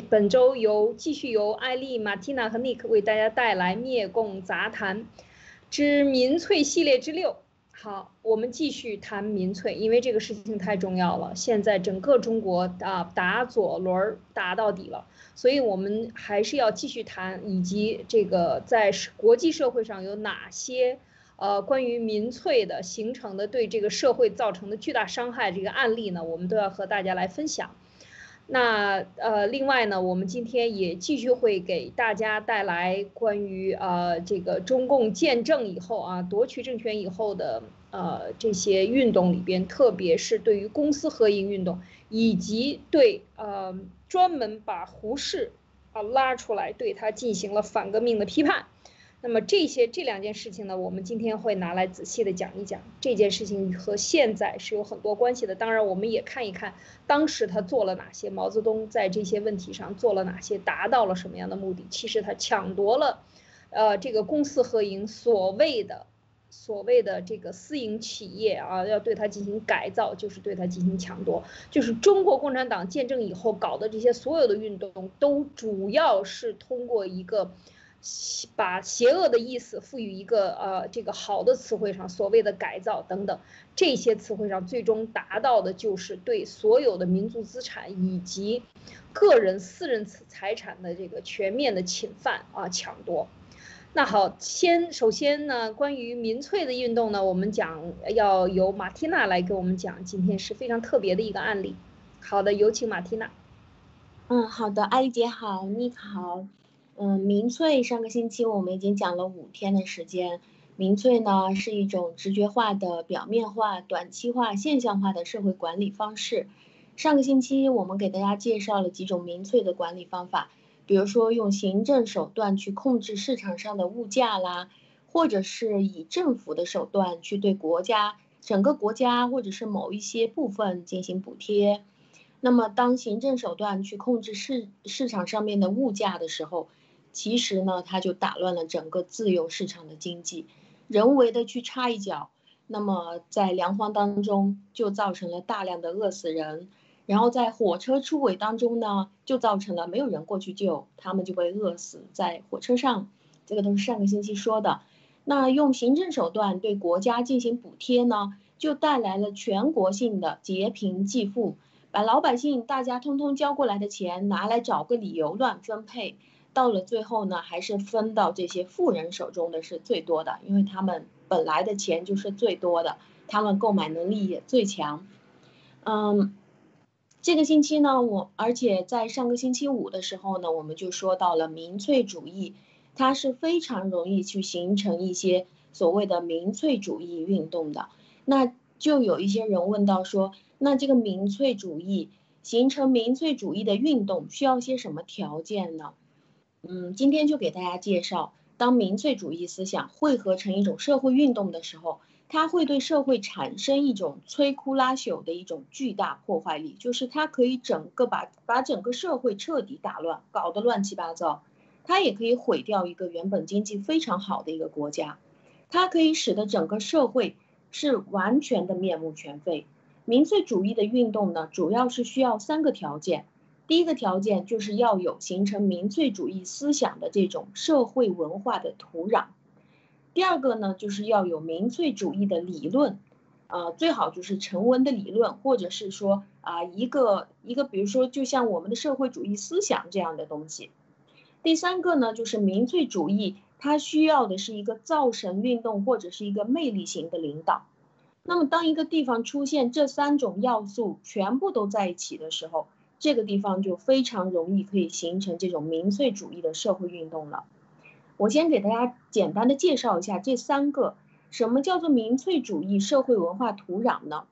本周由继续由艾丽、马蒂娜和尼克为大家带来《灭共杂谈之民粹系列之六》。好，我们继续谈民粹，因为这个事情太重要了。现在整个中国啊打左轮打到底了，所以我们还是要继续谈，以及这个在国际社会上有哪些。呃，关于民粹的形成的对这个社会造成的巨大伤害这个案例呢，我们都要和大家来分享。那呃，另外呢，我们今天也继续会给大家带来关于呃这个中共建政以后啊夺取政权以后的呃这些运动里边，特别是对于公私合营运动，以及对呃专门把胡适啊拉出来对他进行了反革命的批判。那么这些这两件事情呢，我们今天会拿来仔细的讲一讲。这件事情和现在是有很多关系的。当然，我们也看一看当时他做了哪些，毛泽东在这些问题上做了哪些，达到了什么样的目的。其实他抢夺了，呃，这个公私合营所谓的所谓的这个私营企业啊，要对它进行改造，就是对它进行抢夺。就是中国共产党建政以后搞的这些所有的运动，都主要是通过一个。把邪恶的意思赋予一个呃这个好的词汇上，所谓的改造等等这些词汇上，最终达到的就是对所有的民族资产以及个人私人财产的这个全面的侵犯啊抢夺。那好，先首先呢，关于民粹的运动呢，我们讲要由马蒂娜来给我们讲，今天是非常特别的一个案例。好的，有请马蒂娜。嗯，好的，艾丽姐好，妮可好。嗯，民粹上个星期我们已经讲了五天的时间。民粹呢是一种直觉化的、表面化、短期化、现象化的社会管理方式。上个星期我们给大家介绍了几种民粹的管理方法，比如说用行政手段去控制市场上的物价啦，或者是以政府的手段去对国家、整个国家或者是某一些部分进行补贴。那么当行政手段去控制市市场上面的物价的时候，其实呢，它就打乱了整个自由市场的经济，人为的去插一脚，那么在粮荒当中就造成了大量的饿死人，然后在火车出轨当中呢，就造成了没有人过去救，他们就被饿死在火车上，这个都是上个星期说的。那用行政手段对国家进行补贴呢，就带来了全国性的劫贫济富，把老百姓大家通通交过来的钱拿来找个理由乱分配。到了最后呢，还是分到这些富人手中的是最多的，因为他们本来的钱就是最多的，他们购买能力也最强。嗯，这个星期呢，我而且在上个星期五的时候呢，我们就说到了民粹主义，它是非常容易去形成一些所谓的民粹主义运动的。那就有一些人问到说，那这个民粹主义形成民粹主义的运动需要些什么条件呢？嗯，今天就给大家介绍，当民粹主义思想汇合成一种社会运动的时候，它会对社会产生一种摧枯拉朽的一种巨大破坏力，就是它可以整个把把整个社会彻底打乱，搞得乱七八糟。它也可以毁掉一个原本经济非常好的一个国家，它可以使得整个社会是完全的面目全非。民粹主义的运动呢，主要是需要三个条件。第一个条件就是要有形成民粹主义思想的这种社会文化的土壤。第二个呢，就是要有民粹主义的理论，啊，最好就是成文的理论，或者是说啊一个一个，比如说就像我们的社会主义思想这样的东西。第三个呢，就是民粹主义它需要的是一个造神运动或者是一个魅力型的领导。那么当一个地方出现这三种要素全部都在一起的时候，这个地方就非常容易可以形成这种民粹主义的社会运动了。我先给大家简单的介绍一下这三个，什么叫做民粹主义社会文化土壤呢？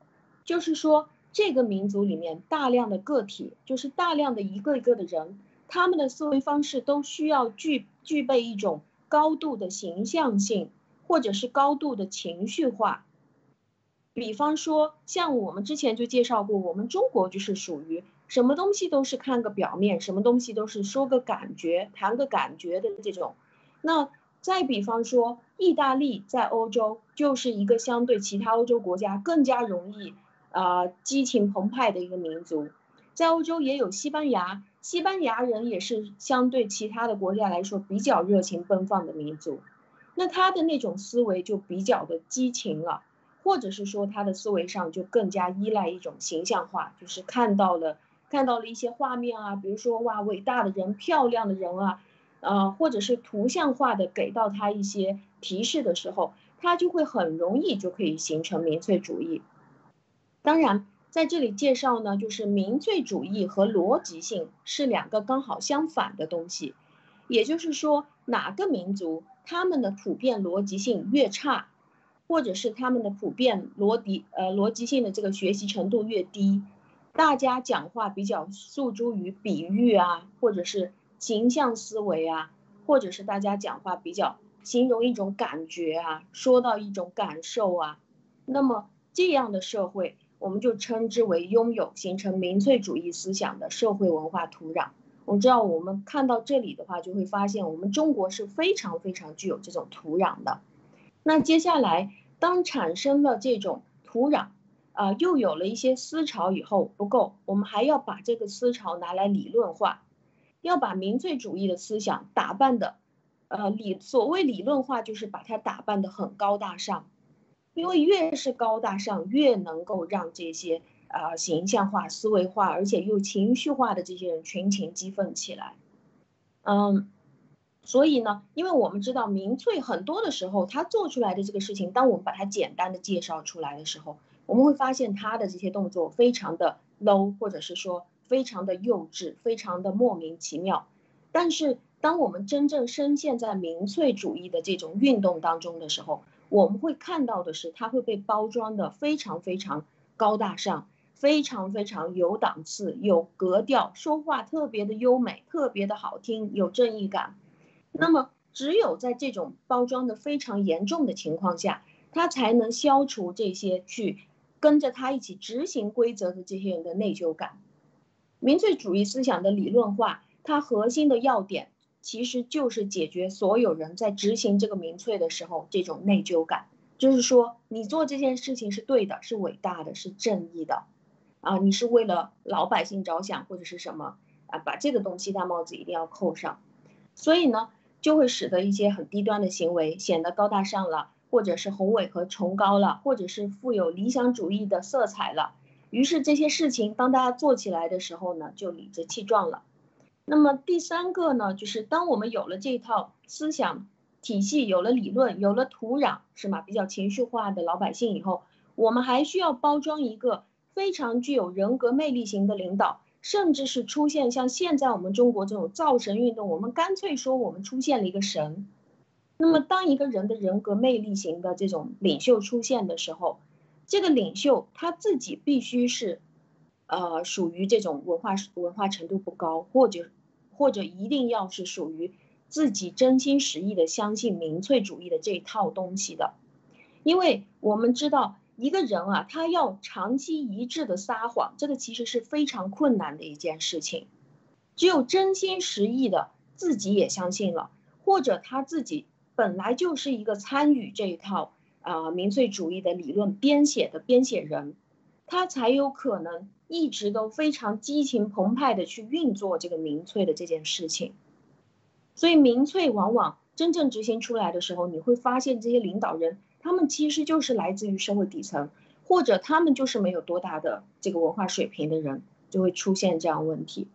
就是说这个民族里面大量的个体，就是大量的一个一个的人，他们的思维方式都需要具具备一种高度的形象性，或者是高度的情绪化。比方说，像我们之前就介绍过，我们中国就是属于。什么东西都是看个表面，什么东西都是说个感觉、谈个感觉的这种。那再比方说，意大利在欧洲就是一个相对其他欧洲国家更加容易啊激情澎湃的一个民族。在欧洲也有西班牙，西班牙人也是相对其他的国家来说比较热情奔放的民族，那他的那种思维就比较的激情了，或者是说他的思维上就更加依赖一种形象化，就是看到了看到了一些画面啊，比如说哇伟大的人、漂亮的人啊，呃，或者是图像化的给到他一些提示的时候。他就会很容易就可以形成民粹主义。当然，在这里介绍呢，就是民粹主义和逻辑性是两个刚好相反的东西。也就是说，哪个民族他们的普遍逻辑性越差，或者是他们的普遍逻辑呃逻辑性的这个学习程度越低，大家讲话比较诉诸于比喻啊，或者是形象思维啊，或者是大家讲话比较。形容一种感觉啊，说到一种感受啊，那么这样的社会，我们就称之为拥有形成民粹主义思想的社会文化土壤。我知道，我们看到这里的话，就会发现我们中国是非常非常具有这种土壤的。那接下来，当产生了这种土壤，啊，又有了一些思潮以后，不够，我们还要把这个思潮拿来理论化，要把民粹主义的思想打扮的。呃，理所谓理论化，就是把它打扮的很高大上，因为越是高大上，越能够让这些啊形象化、思维化，而且又情绪化的这些人群情激愤起来。嗯，所以呢，因为我们知道民粹很多的时候，他做出来的这个事情，当我们把它简单的介绍出来的时候，我们会发现他的这些动作非常的 low，或者是说非常的幼稚，非常的莫名其妙，但是。当我们真正深陷在民粹主义的这种运动当中的时候，我们会看到的是，它会被包装的非常非常高大上，非常非常有档次、有格调，说话特别的优美，特别的好听，有正义感。那么，只有在这种包装的非常严重的情况下，它才能消除这些去跟着他一起执行规则的这些人的内疚感。民粹主义思想的理论化，它核心的要点。其实就是解决所有人在执行这个民粹的时候这种内疚感，就是说你做这件事情是对的，是伟大的，是正义的，啊，你是为了老百姓着想或者是什么啊，把这个东西大帽子一定要扣上，所以呢，就会使得一些很低端的行为显得高大上了，或者是宏伟和崇高了，或者是富有理想主义的色彩了，于是这些事情当大家做起来的时候呢，就理直气壮了。那么第三个呢，就是当我们有了这套思想体系，有了理论，有了土壤，是吗？比较情绪化的老百姓以后，我们还需要包装一个非常具有人格魅力型的领导，甚至是出现像现在我们中国这种造神运动，我们干脆说我们出现了一个神。那么当一个人的人格魅力型的这种领袖出现的时候，这个领袖他自己必须是，呃，属于这种文化文化程度不高，或者。或者一定要是属于自己真心实意的相信民粹主义的这套东西的，因为我们知道一个人啊，他要长期一致的撒谎，这个其实是非常困难的一件事情。只有真心实意的自己也相信了，或者他自己本来就是一个参与这一套啊民粹主义的理论编写的编写人，他才有可能。一直都非常激情澎湃的去运作这个民粹的这件事情，所以民粹往往真正执行出来的时候，你会发现这些领导人他们其实就是来自于社会底层，或者他们就是没有多大的这个文化水平的人，就会出现这样问题。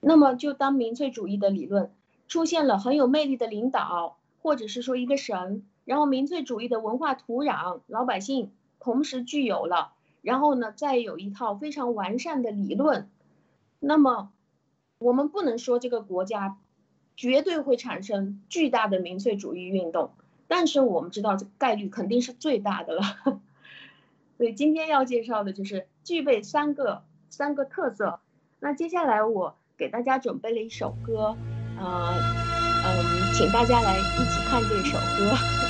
那么，就当民粹主义的理论出现了很有魅力的领导，或者是说一个神，然后民粹主义的文化土壤，老百姓同时具有了。然后呢，再有一套非常完善的理论，那么我们不能说这个国家绝对会产生巨大的民粹主义运动，但是我们知道这概率肯定是最大的了。所以今天要介绍的就是具备三个三个特色。那接下来我给大家准备了一首歌，呃，嗯，请大家来一起看这首歌。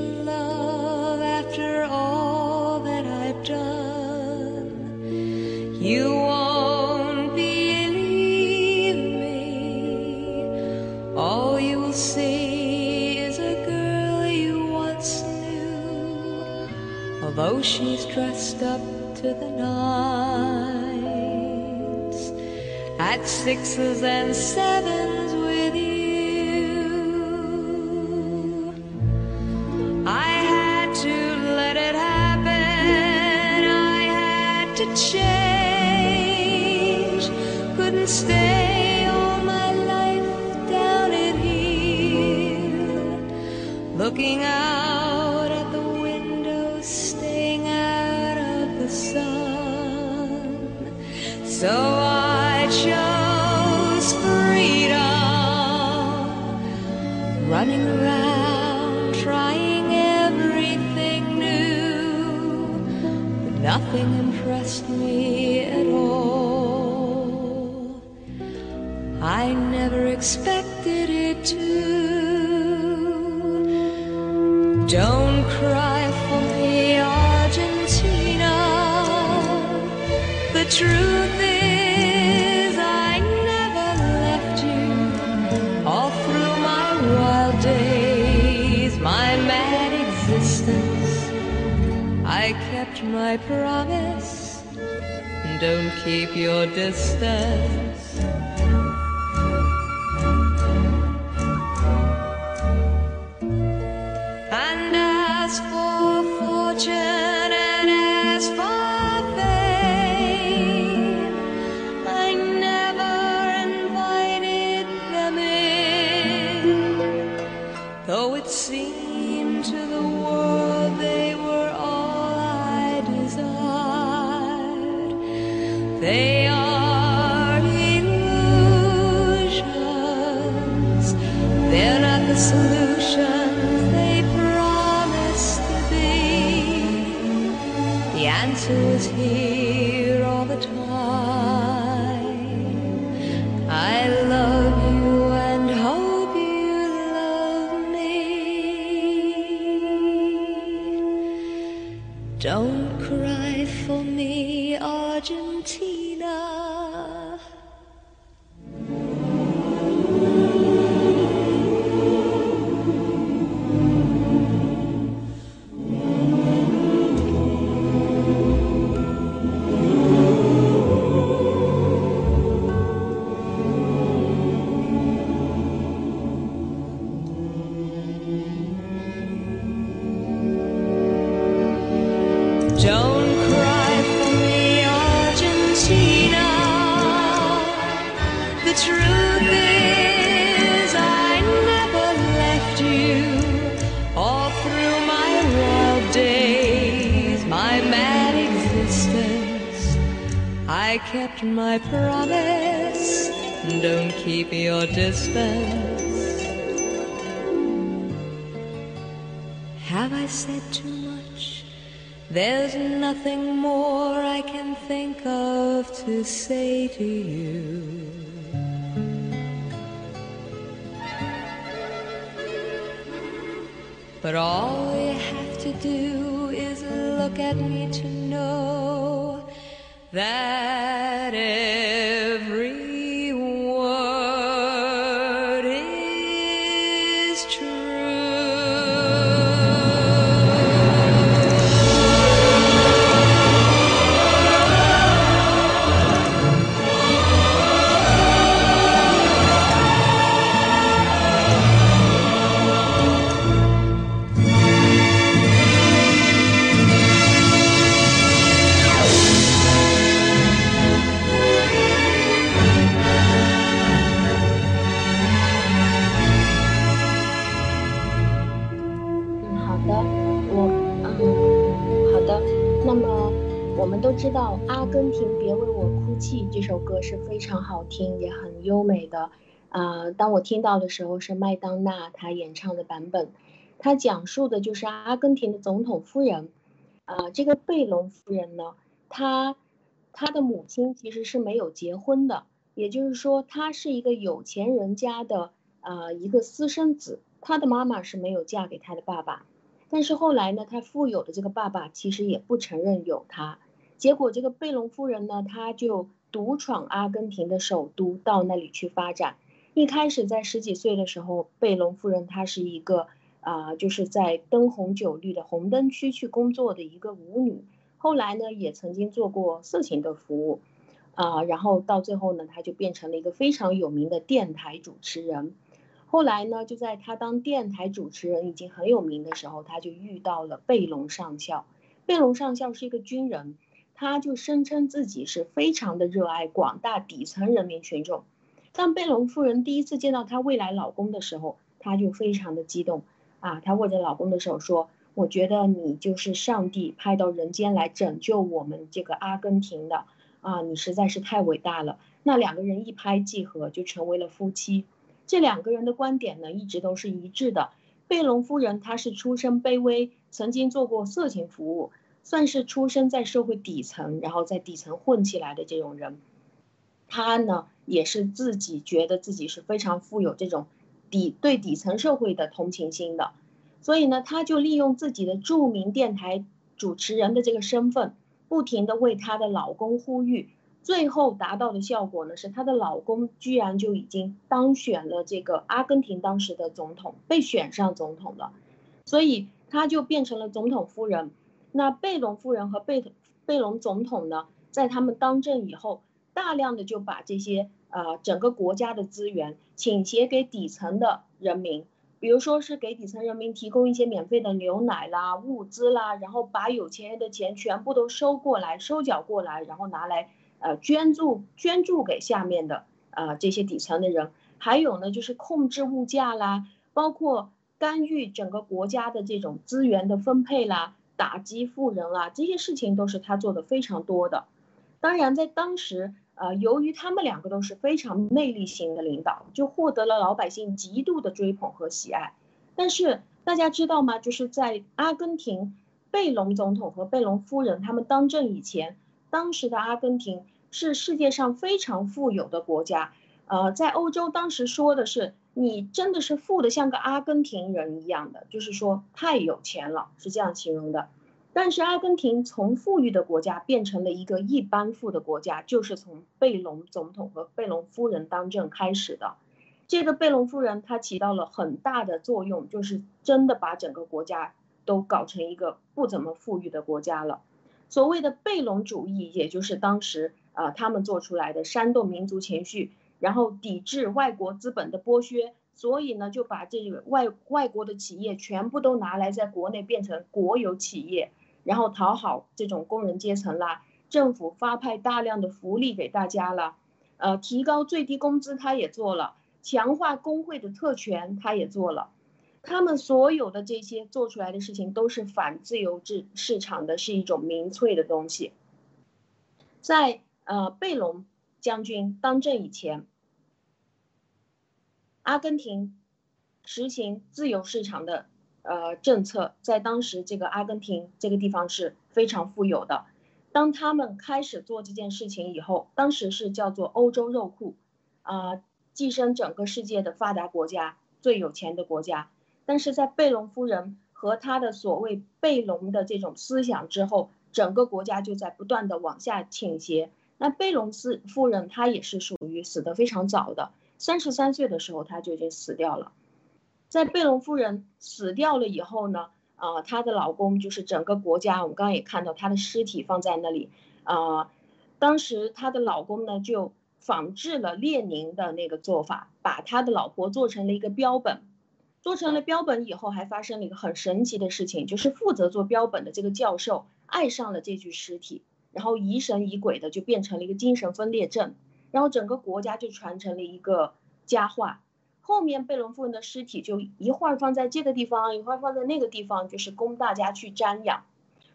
love after all that I've done. You won't believe me. All you will see is a girl you once knew, although she's dressed up to the nines at sixes and sevens being a I promise. Don't keep your distance. 这首歌是非常好听也很优美的。啊当我听到的时候是麦当娜她演唱的版本。她讲述的就是阿根廷的总统夫人。啊这个贝隆夫人呢她她的母亲其实是没有结婚的也就是说她是一个有钱人家的啊一个私生子她的妈妈是没有嫁给她的爸爸。但是后来呢她富有的这个爸爸其实也不承认有她。结果这个贝隆夫人呢她就独闯阿根廷的首都，到那里去发展。一开始在十几岁的时候，贝隆夫人她是一个啊，就是在灯红酒绿的红灯区去工作的一个舞女。后来呢，也曾经做过色情的服务，啊，然后到最后呢，她就变成了一个非常有名的电台主持人。后来呢，就在他当电台主持人已经很有名的时候，他就遇到了贝隆上校。贝隆上校是一个军人，他就声称自己是非常的热爱广大底层人民群众。当贝隆夫人第一次见到她未来老公的时候，她就非常的激动啊！她握着老公的手说：“我觉得你就是上帝派到人间来拯救我们这个阿根廷的啊！你实在是太伟大了。”那两个人一拍即合，就成为了夫妻。这两个人的观点呢，一直都是一致的。贝隆夫人她是出身卑微，曾经做过色情服务，算是出生在社会底层，然后在底层混起来的这种人。她呢，也是自己觉得自己是非常富有这种底对底层社会的同情心的，所以呢，她就利用自己的著名电台主持人的这个身份，不停的为她的老公呼吁。最后达到的效果呢，是她的老公居然就已经当选了这个阿根廷当时的总统，被选上总统了，所以她就变成了总统夫人。那贝隆夫人和贝贝隆总统呢，在他们当政以后，大量的就把这些呃整个国家的资源倾斜给底层的人民，比如说是给底层人民提供一些免费的牛奶啦、物资啦，然后把有钱人的钱全部都收过来、收缴过来，然后拿来。呃，捐助捐助给下面的啊这些底层的人，还有呢，就是控制物价啦，包括干预整个国家的这种资源的分配啦，打击富人啦，这些事情都是他做的非常多的。当然，在当时，呃，由于他们两个都是非常魅力型的领导，就获得了老百姓极度的追捧和喜爱。但是大家知道吗？就是在阿根廷，贝隆总统和贝隆夫人他们当政以前，当时的阿根廷。是世界上非常富有的国家，呃，在欧洲当时说的是你真的是富的像个阿根廷人一样的，就是说太有钱了，是这样形容的。但是阿根廷从富裕的国家变成了一个一般富的国家，就是从贝隆总统和贝隆夫人当政开始的。这个贝隆夫人她起到了很大的作用，就是真的把整个国家都搞成一个不怎么富裕的国家了。所谓的贝隆主义，也就是当时。啊，他们做出来的煽动民族情绪，然后抵制外国资本的剥削，所以呢，就把这个外外国的企业全部都拿来在国内变成国有企业，然后讨好这种工人阶层啦，政府发派大量的福利给大家了，呃，提高最低工资他也做了，强化工会的特权他也做了，他们所有的这些做出来的事情都是反自由制市场的，是一种民粹的东西，在。呃，贝隆将军当政以前，阿根廷实行自由市场的呃政策，在当时这个阿根廷这个地方是非常富有的。当他们开始做这件事情以后，当时是叫做欧洲肉库，啊，跻身整个世界的发达国家最有钱的国家。但是在贝隆夫人和他的所谓贝隆的这种思想之后，整个国家就在不断的往下倾斜。那贝隆斯夫人她也是属于死得非常早的，三十三岁的时候她就已经死掉了。在贝隆夫人死掉了以后呢，啊，她的老公就是整个国家，我们刚刚也看到她的尸体放在那里，啊，当时她的老公呢就仿制了列宁的那个做法，把他的老婆做成了一个标本，做成了标本以后还发生了一个很神奇的事情，就是负责做标本的这个教授爱上了这具尸体。然后疑神疑鬼的就变成了一个精神分裂症，然后整个国家就传承了一个佳话。后面贝隆夫人的尸体就一会儿放在这个地方，一会儿放在那个地方，就是供大家去瞻仰。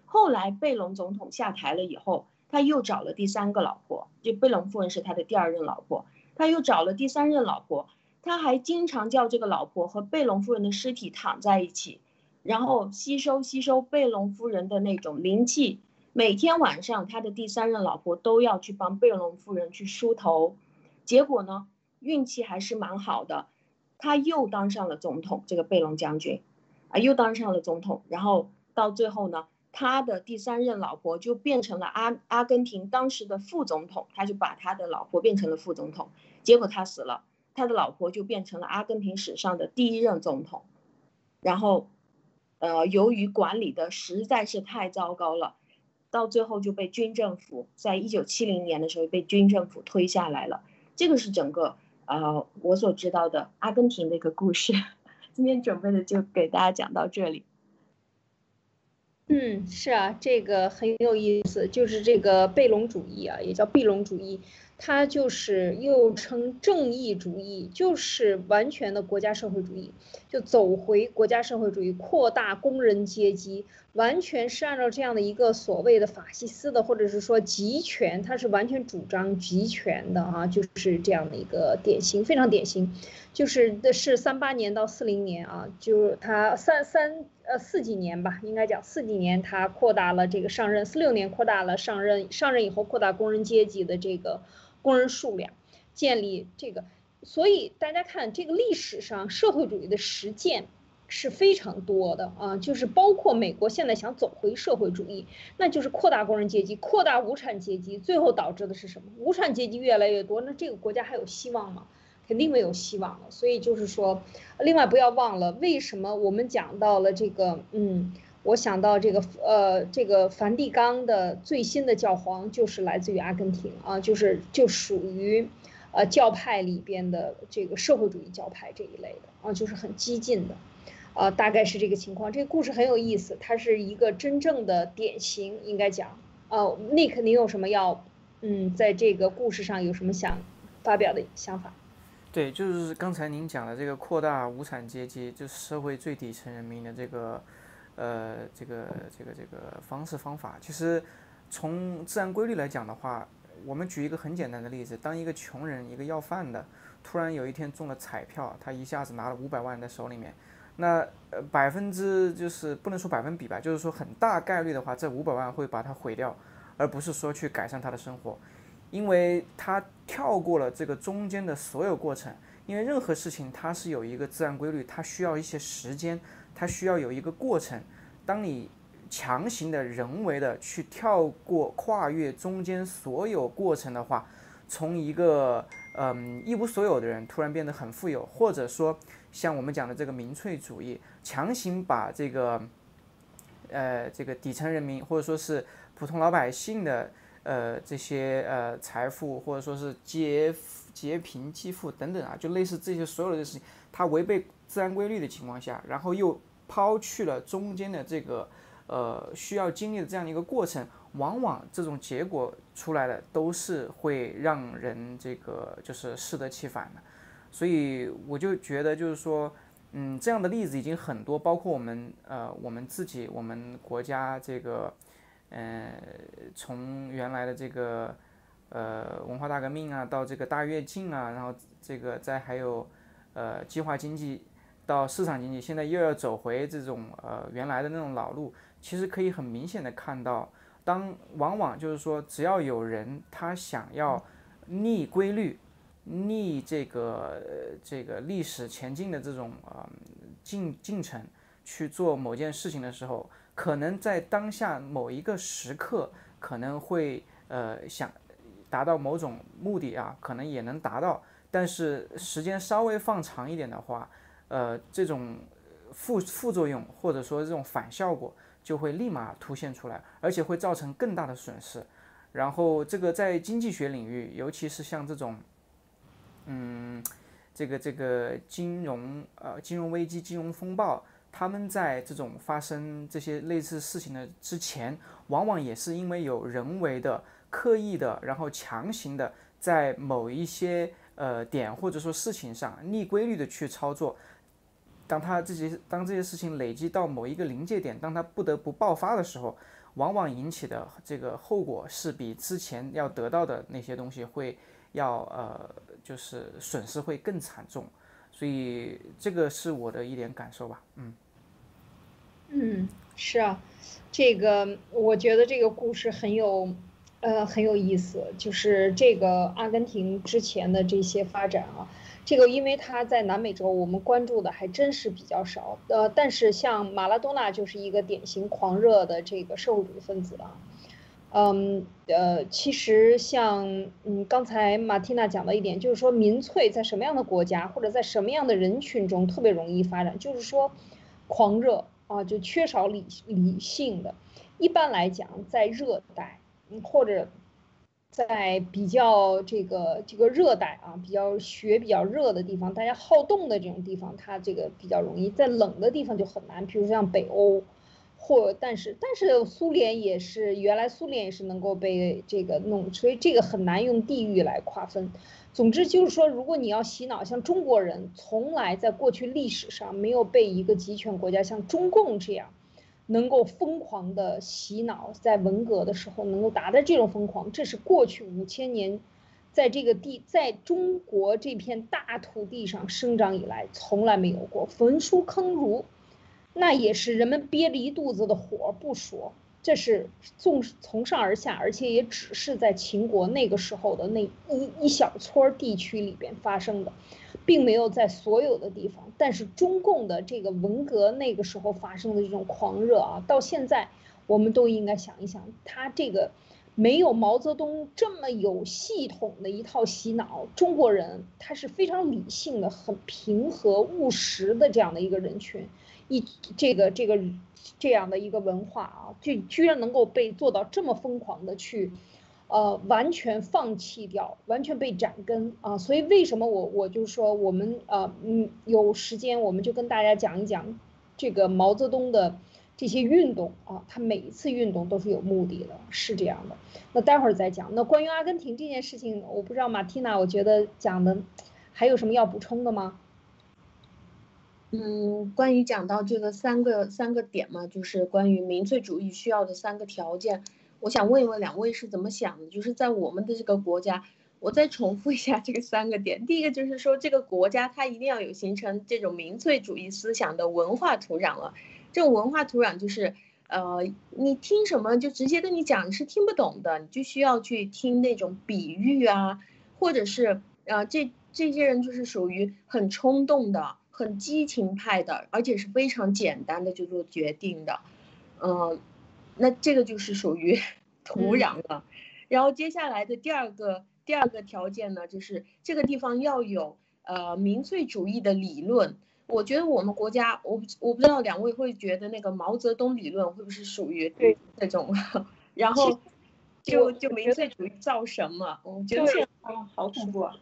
后来贝隆总统下台了以后，他又找了第三个老婆，就贝隆夫人是他的第二任老婆，他又找了第三任老婆，他还经常叫这个老婆和贝隆夫人的尸体躺在一起，然后吸收吸收贝隆夫人的那种灵气。每天晚上他的第三任老婆都要去帮贝隆夫人去梳头，结果呢，运气还是蛮好的，他又当上了总统，这个贝隆将军，啊，又当上了总统，然后到最后呢。他的第三任老婆就变成了阿阿根廷当时的副总统，他就把他的老婆变成了副总统，结果他死了，他的老婆就变成了阿根廷史上的第一任总统，然后，呃，由于管理的实在是太糟糕了，到最后就被军政府在一九七零年的时候被军政府推下来了。这个是整个呃我所知道的阿根廷的一个故事，今天准备的就给大家讲到这里。嗯，是啊，这个很有意思，就是这个贝隆主义啊，也叫贝隆主义，它就是又称正义主义，就是完全的国家社会主义，就走回国家社会主义，扩大工人阶级，完全是按照这样的一个所谓的法西斯的，或者是说集权，它是完全主张集权的啊，就是这样的一个典型，非常典型。就是的是三八年到四零年啊，就是他三三呃四几年吧，应该讲四几年，他扩大了这个上任，四六年扩大了上任，上任以后扩大工人阶级的这个工人数量，建立这个，所以大家看这个历史上社会主义的实践是非常多的啊，就是包括美国现在想走回社会主义，那就是扩大工人阶级，扩大无产阶级，最后导致的是什么？无产阶级越来越多，那这个国家还有希望吗？肯定没有希望了，所以就是说，另外不要忘了，为什么我们讲到了这个，嗯，我想到这个，呃，这个梵蒂冈的最新的教皇就是来自于阿根廷啊，就是就属于，呃，教派里边的这个社会主义教派这一类的啊，就是很激进的，啊，大概是这个情况。这个故事很有意思，它是一个真正的典型，应该讲，呃，Nick，你有什么要，嗯，在这个故事上有什么想发表的想法？对，就是刚才您讲的这个扩大无产阶级，就是社会最底层人民的这个，呃，这个这个这个方式方法。其实从自然规律来讲的话，我们举一个很简单的例子：当一个穷人，一个要饭的，突然有一天中了彩票，他一下子拿了五百万在手里面，那呃百分之就是不能说百分比吧，就是说很大概率的话，这五百万会把他毁掉，而不是说去改善他的生活。因为他跳过了这个中间的所有过程，因为任何事情它是有一个自然规律，它需要一些时间，它需要有一个过程。当你强行的人为的去跳过、跨越中间所有过程的话，从一个嗯一无所有的人突然变得很富有，或者说像我们讲的这个民粹主义，强行把这个呃这个底层人民或者说是普通老百姓的。呃，这些呃财富或者说是劫劫贫济富等等啊，就类似这些所有的事情，它违背自然规律的情况下，然后又抛去了中间的这个呃需要经历的这样的一个过程，往往这种结果出来的都是会让人这个就是适得其反的。所以我就觉得就是说，嗯，这样的例子已经很多，包括我们呃我们自己我们国家这个。呃，从原来的这个呃文化大革命啊，到这个大跃进啊，然后这个再还有呃计划经济到市场经济，现在又要走回这种呃原来的那种老路。其实可以很明显的看到，当往往就是说，只要有人他想要逆规律、逆这个这个历史前进的这种啊进进程去做某件事情的时候。可能在当下某一个时刻，可能会呃想达到某种目的啊，可能也能达到。但是时间稍微放长一点的话，呃，这种副副作用或者说这种反效果就会立马凸现出来，而且会造成更大的损失。然后这个在经济学领域，尤其是像这种，嗯，这个这个金融呃金融危机、金融风暴。他们在这种发生这些类似事情的之前，往往也是因为有人为的、刻意的，然后强行的在某一些呃点或者说事情上逆规律的去操作。当他这些当这些事情累积到某一个临界点，当他不得不爆发的时候，往往引起的这个后果是比之前要得到的那些东西会要呃就是损失会更惨重。所以这个是我的一点感受吧，嗯，嗯，是啊，这个我觉得这个故事很有，呃，很有意思。就是这个阿根廷之前的这些发展啊，这个因为他在南美洲，我们关注的还真是比较少。呃，但是像马拉多纳就是一个典型狂热的这个社会主义分子啊。嗯，呃，其实像嗯刚才马蒂娜讲的一点，就是说民粹在什么样的国家或者在什么样的人群中特别容易发展，就是说狂热啊，就缺少理理性的。一般来讲，在热带，或者在比较这个这个热带啊，比较雪比较热的地方，大家好动的这种地方，它这个比较容易；在冷的地方就很难，比如像北欧。或但是但是苏联也是原来苏联也是能够被这个弄，所以这个很难用地域来划分。总之就是说，如果你要洗脑，像中国人从来在过去历史上没有被一个集权国家像中共这样，能够疯狂的洗脑，在文革的时候能够达到这种疯狂，这是过去五千年，在这个地在中国这片大土地上生长以来从来没有过，焚书坑儒。那也是人们憋着一肚子的火不说，这是纵从上而下，而且也只是在秦国那个时候的那一一小撮地区里边发生的，并没有在所有的地方。但是中共的这个文革那个时候发生的这种狂热啊，到现在我们都应该想一想，他这个没有毛泽东这么有系统的一套洗脑，中国人他是非常理性的、很平和务实的这样的一个人群。一这个这个这样的一个文化啊，就居然能够被做到这么疯狂的去，呃，完全放弃掉，完全被斩根啊！所以为什么我我就说我们呃嗯有时间我们就跟大家讲一讲这个毛泽东的这些运动啊，他每一次运动都是有目的的，是这样的。那待会儿再讲。那关于阿根廷这件事情，我不知道马蒂娜，我觉得讲的还有什么要补充的吗？嗯，关于讲到这个三个三个点嘛，就是关于民粹主义需要的三个条件，我想问一问两位是怎么想的？就是在我们的这个国家，我再重复一下这个三个点。第一个就是说，这个国家它一定要有形成这种民粹主义思想的文化土壤了。这种文化土壤就是，呃，你听什么就直接跟你讲是听不懂的，你就需要去听那种比喻啊，或者是，呃，这这些人就是属于很冲动的。很激情派的，而且是非常简单的就做决定的，嗯，那这个就是属于 土壤了。然后接下来的第二个第二个条件呢，就是这个地方要有呃民粹主义的理论。我觉得我们国家，我我不知道两位会觉得那个毛泽东理论会不会是属于这种，然后就就民粹主义造神嘛？我觉得啊，好恐怖啊！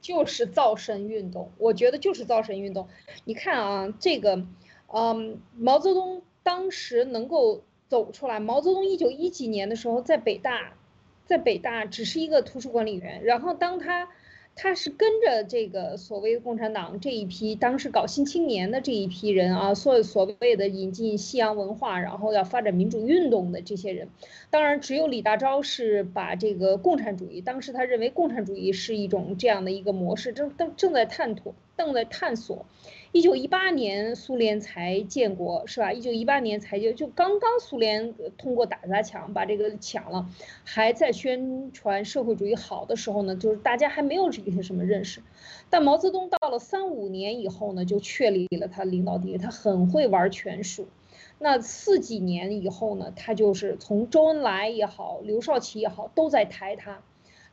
就是造神运动，我觉得就是造神运动。你看啊，这个，嗯，毛泽东当时能够走出来。毛泽东一九一几年的时候在北大，在北大只是一个图书管理员，然后当他。他是跟着这个所谓共产党这一批当时搞新青年的这一批人啊，所所谓的引进西洋文化，然后要发展民主运动的这些人，当然只有李大钊是把这个共产主义，当时他认为共产主义是一种这样的一个模式，正正正在探索，正在探索。一九一八年苏联才建国是吧？一九一八年才就就刚刚苏联通过打砸抢把这个抢了，还在宣传社会主义好的时候呢，就是大家还没有这些什么认识。但毛泽东到了三五年以后呢，就确立了他领导地位，他很会玩权术。那四几年以后呢，他就是从周恩来也好，刘少奇也好，都在抬他。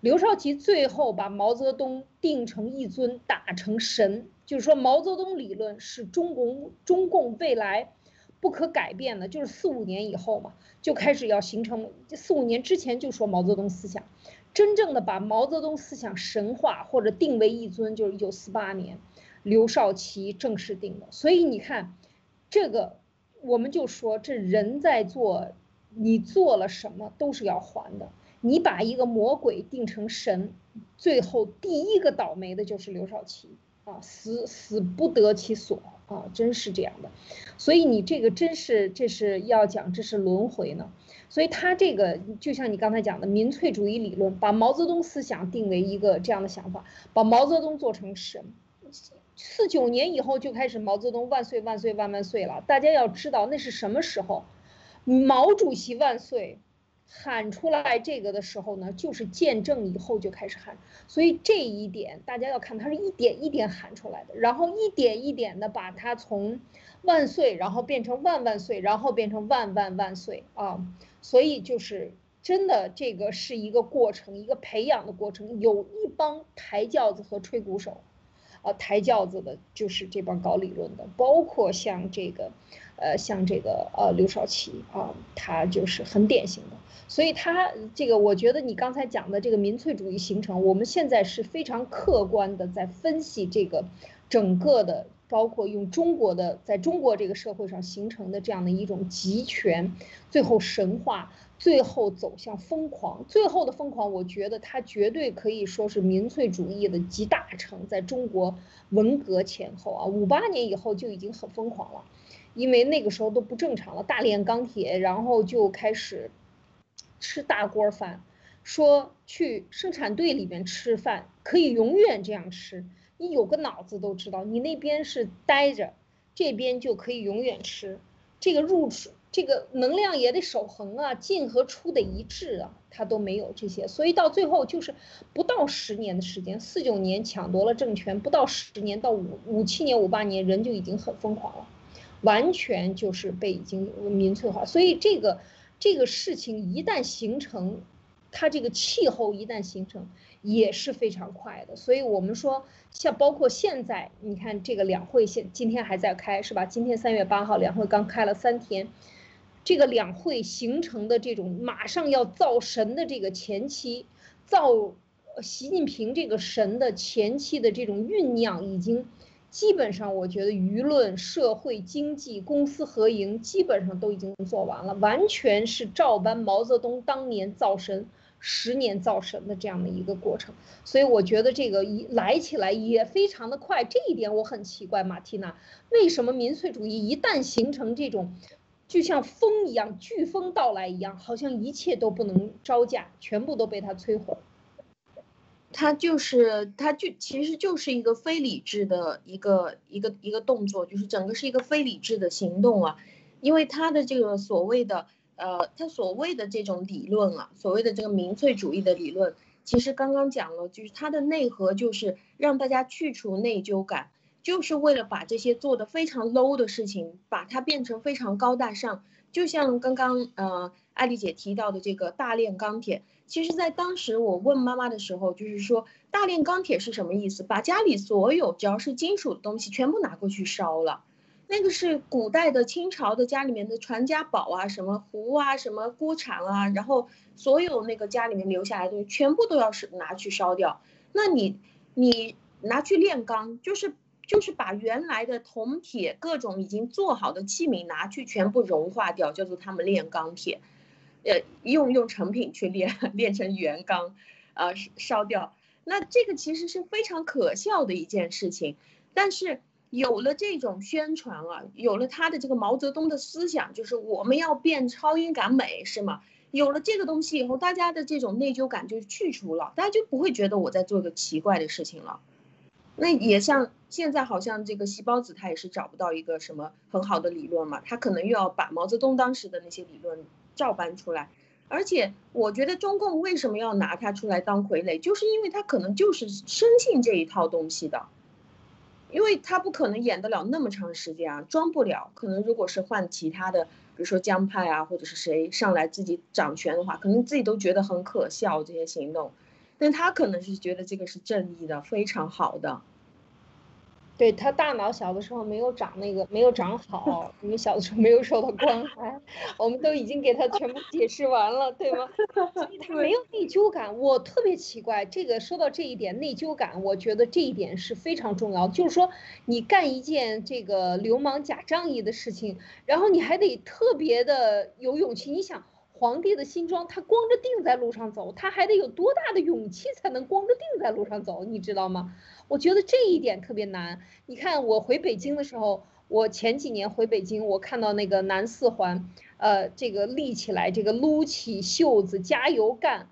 刘少奇最后把毛泽东定成一尊，打成神。就是说，毛泽东理论是中共中共未来不可改变的。就是四五年以后嘛，就开始要形成。四五年之前就说毛泽东思想，真正的把毛泽东思想神化或者定为一尊，就是一九四八年，刘少奇正式定的。所以你看，这个我们就说，这人在做，你做了什么都是要还的。你把一个魔鬼定成神，最后第一个倒霉的就是刘少奇。啊，死死不得其所啊，真是这样的，所以你这个真是这是要讲这是轮回呢，所以他这个就像你刚才讲的民粹主义理论，把毛泽东思想定为一个这样的想法，把毛泽东做成神，四九年以后就开始毛泽东万岁万岁万万岁了。大家要知道那是什么时候，毛主席万岁。喊出来这个的时候呢，就是见证以后就开始喊，所以这一点大家要看，它是一点一点喊出来的，然后一点一点的把它从万岁，然后变成万万岁，然后变成万万万岁啊，所以就是真的这个是一个过程，一个培养的过程，有一帮抬轿子和吹鼓手，啊，抬轿子的就是这帮搞理论的，包括像这个，呃，像这个呃刘少奇啊，他就是很典型的。所以他这个，我觉得你刚才讲的这个民粹主义形成，我们现在是非常客观的在分析这个整个的，包括用中国的，在中国这个社会上形成的这样的一种集权，最后神话，最后走向疯狂，最后的疯狂，我觉得它绝对可以说是民粹主义的集大成，在中国文革前后啊，五八年以后就已经很疯狂了，因为那个时候都不正常了，大炼钢铁，然后就开始。吃大锅饭，说去生产队里面吃饭可以永远这样吃，你有个脑子都知道，你那边是待着，这边就可以永远吃，这个入出这个能量也得守恒啊，进和出得一致啊，他都没有这些，所以到最后就是不到十年的时间，四九年抢夺了政权，不到十年到五五七年五八年人就已经很疯狂了，完全就是被已经民粹化，所以这个。这个事情一旦形成，它这个气候一旦形成也是非常快的。所以我们说，像包括现在，你看这个两会现今天还在开，是吧？今天三月八号，两会刚开了三天，这个两会形成的这种马上要造神的这个前期，造习近平这个神的前期的这种酝酿已经。基本上，我觉得舆论、社会、经济、公私合营基本上都已经做完了，完全是照搬毛泽东当年造神、十年造神的这样的一个过程。所以我觉得这个一来起来也非常的快，这一点我很奇怪，马蒂娜，为什么民粹主义一旦形成这种，就像风一样，飓风到来一样，好像一切都不能招架，全部都被它摧毁。他就是，他就其实就是一个非理智的一个一个一个动作，就是整个是一个非理智的行动啊，因为他的这个所谓的呃，他所谓的这种理论啊，所谓的这个民粹主义的理论，其实刚刚讲了，就是它的内核就是让大家去除内疚感，就是为了把这些做的非常 low 的事情，把它变成非常高大上，就像刚刚呃艾丽姐提到的这个大炼钢铁。其实，在当时我问妈妈的时候，就是说大炼钢铁是什么意思？把家里所有只要是金属的东西全部拿过去烧了，那个是古代的清朝的家里面的传家宝啊，什么壶啊，什么锅铲啊，然后所有那个家里面留下来的东西全部都要是拿去烧掉。那你你拿去炼钢，就是就是把原来的铜铁各种已经做好的器皿拿去全部融化掉，叫做他们炼钢铁。呃，用用成品去炼 炼成原钢，呃，烧掉。那这个其实是非常可笑的一件事情。但是有了这种宣传啊，有了他的这个毛泽东的思想，就是我们要变超英赶美，是吗？有了这个东西以后，大家的这种内疚感就去除了，大家就不会觉得我在做个奇怪的事情了。那也像现在好像这个细胞子，他也是找不到一个什么很好的理论嘛，他可能又要把毛泽东当时的那些理论。照搬出来，而且我觉得中共为什么要拿他出来当傀儡，就是因为他可能就是深信这一套东西的，因为他不可能演得了那么长时间啊，装不了。可能如果是换其他的，比如说江派啊，或者是谁上来自己掌权的话，可能自己都觉得很可笑这些行动，但他可能是觉得这个是正义的，非常好的。对他大脑小的时候没有长那个没有长好，因为小的时候没有受到关怀，我们都已经给他全部解释完了，对吗？所以他没有内疚感。我特别奇怪，这个说到这一点内疚感，我觉得这一点是非常重要。就是说，你干一件这个流氓假仗义的事情，然后你还得特别的有勇气。你想，皇帝的新装，他光着腚在路上走，他还得有多大的勇气才能光着腚在路上走？你知道吗？我觉得这一点特别难。你看，我回北京的时候，我前几年回北京，我看到那个南四环，呃，这个立起来，这个撸起袖子加油干，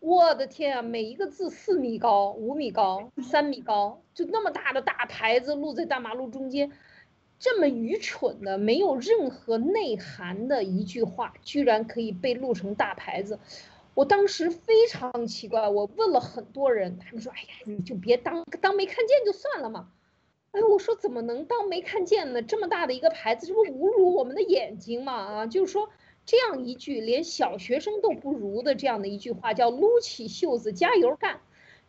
我的天啊，每一个字四米高、五米高、三米高，就那么大的大牌子露在大马路中间，这么愚蠢的、没有任何内涵的一句话，居然可以被录成大牌子。我当时非常奇怪，我问了很多人，他们说：“哎呀，你就别当当没看见就算了嘛。”哎，我说怎么能当没看见呢？这么大的一个牌子，这不侮辱我们的眼睛吗？啊，就是说。这样一句连小学生都不如的这样的一句话，叫撸起袖子加油干，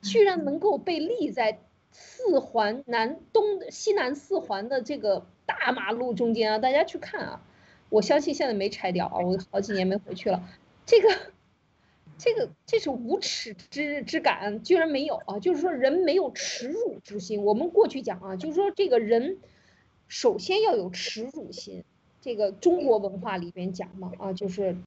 居然能够被立在四环南东西南四环的这个大马路中间啊！大家去看啊，我相信现在没拆掉啊，我好几年没回去了。这个，这个，这是无耻之之感，居然没有啊！就是说人没有耻辱之心。我们过去讲啊，就是说这个人首先要有耻辱心。这个中国文化里边讲嘛，啊，就是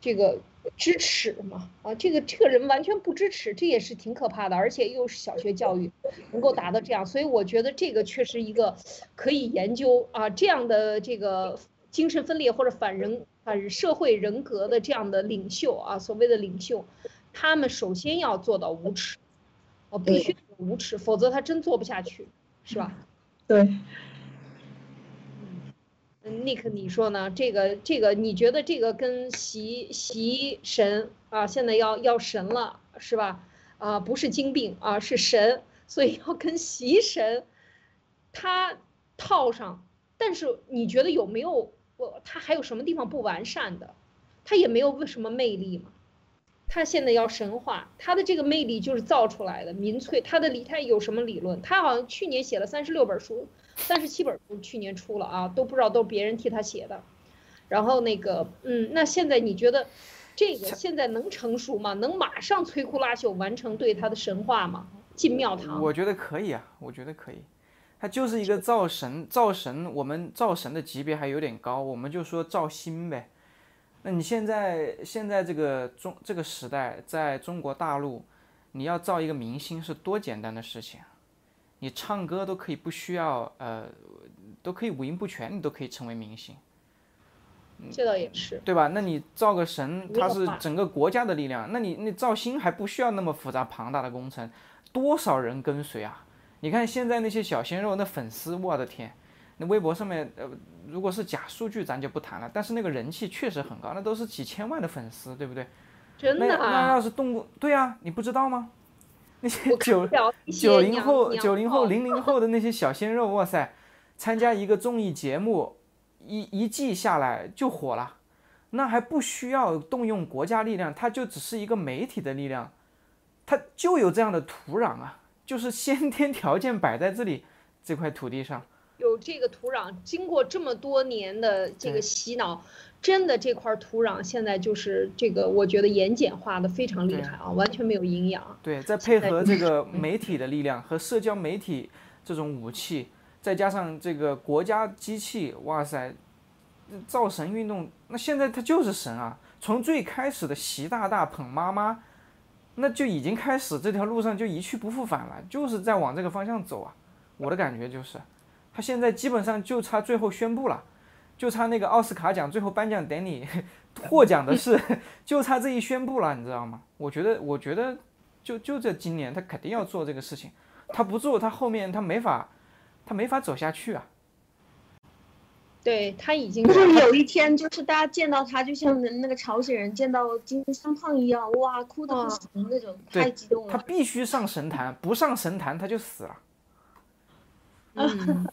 这个知耻嘛，啊，这个这个人完全不支持，这也是挺可怕的，而且又是小学教育，能够达到这样，所以我觉得这个确实一个可以研究啊，这样的这个精神分裂或者反人反社会人格的这样的领袖啊，所谓的领袖，他们首先要做到无耻，哦，必须无耻，否则他真做不下去，是吧？对。Nick，你说呢？这个这个，你觉得这个跟习习神啊，现在要要神了，是吧？啊，不是精病啊，是神，所以要跟习神，他套上。但是你觉得有没有我他还有什么地方不完善的？他也没有为什么魅力嘛？他现在要神话，他的这个魅力就是造出来的。民粹，他的理他有什么理论？他好像去年写了三十六本书。三十七本书去年出了啊，都不知道都是别人替他写的。然后那个，嗯，那现在你觉得这个现在能成熟吗？能马上摧枯拉朽完成对他的神话吗？进庙堂？我觉得可以啊，我觉得可以。他就是一个造神，造神，我们造神的级别还有点高，我们就说造星呗。那你现在现在这个中这个时代，在中国大陆，你要造一个明星是多简单的事情。你唱歌都可以不需要，呃，都可以五音不全，你都可以成为明星。这倒也是，对吧？那你造个神，它是整个国家的力量，那你那造星还不需要那么复杂庞大的工程，多少人跟随啊？你看现在那些小鲜肉，那粉丝，我的天，那微博上面，呃，如果是假数据，咱就不谈了，但是那个人气确实很高，那都是几千万的粉丝，对不对？真的啊？那要是动过，对啊，你不知道吗？那些九九零后、九零后、零零后的那些小鲜肉，哇塞，参加一个综艺节目，一一季下来就火了，那还不需要动用国家力量，它就只是一个媒体的力量，它就有这样的土壤啊，就是先天条件摆在这里这块土地上，有这个土壤，经过这么多年的这个洗脑。真的这块土壤现在就是这个，我觉得盐碱化的非常厉害啊，完全没有营养。对，再配合这个媒体的力量和社交媒体这种武器，再加上这个国家机器，哇塞，造神运动，那现在它就是神啊！从最开始的习大大捧妈妈，那就已经开始这条路上就一去不复返了，就是在往这个方向走啊！我的感觉就是，他现在基本上就差最后宣布了。就差那个奥斯卡奖最后颁奖典礼 获奖的事，就差这一宣布了，你知道吗？我觉得，我觉得，就就这今年他肯定要做这个事情，他不做，他后面他没法，他没法走下去啊。对他已经就是有一天，就是大家见到他，就像那个朝鲜人见到金三胖一样，哇，哭的不行那种，太激动了。他必须上神坛，不上神坛他就死了。嗯。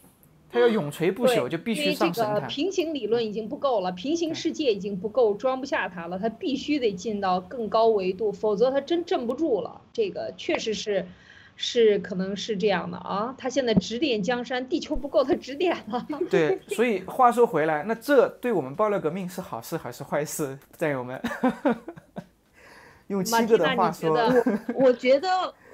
他要永垂不朽，就必须上神坛。平行理论已经不够了，平行世界已经不够装不下他了，他必须得进到更高维度，否则他真镇不住了。这个确实是，是可能是这样的啊。他现在指点江山，地球不够他指点了。对，所以话说回来，那这对我们爆料革命是好事还是坏事，战友们？用七个的话说，我觉得，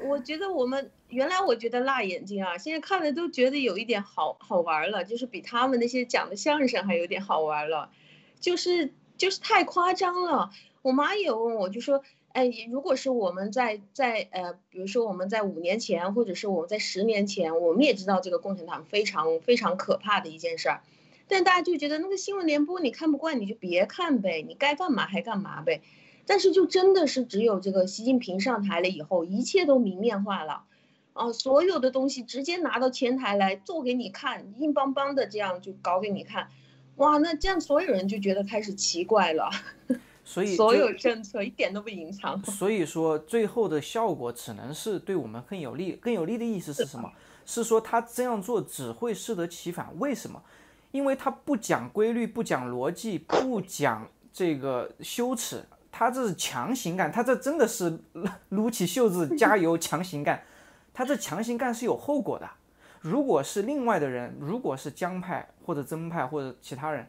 我觉得我们。原来我觉得辣眼睛啊，现在看的都觉得有一点好好玩了，就是比他们那些讲的相声还有点好玩了，就是就是太夸张了。我妈也问我，就说，哎，如果是我们在在呃，比如说我们在五年前，或者是我们在十年前，我们也知道这个共产党非常非常可怕的一件事儿，但大家就觉得那个新闻联播你看不惯你就别看呗，你该干嘛还干嘛呗。但是就真的是只有这个习近平上台了以后，一切都明面化了，啊，所有的东西直接拿到前台来做给你看，硬邦邦的这样就搞给你看，哇，那这样所有人就觉得开始奇怪了。所以所有政策一点都不隐藏。所以说最后的效果只能是对我们更有利。更有利的意思是什么？是说他这样做只会适得其反。为什么？因为他不讲规律，不讲逻辑，不讲这个羞耻，他这是强行干，他这真的是 撸起袖子加油强行干。他这强行干是有后果的。如果是另外的人，如果是江派或者曾派或者其他人。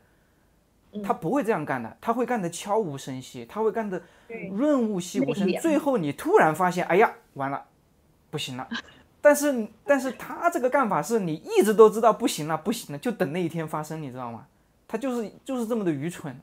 他不会这样干的，他会干得悄无声息，他会干得润物细无声。最后你突然发现，哎呀，完了，不行了。但是，但是他这个干法是你一直都知道不行了，不行了，就等那一天发生，你知道吗？他就是就是这么的愚蠢。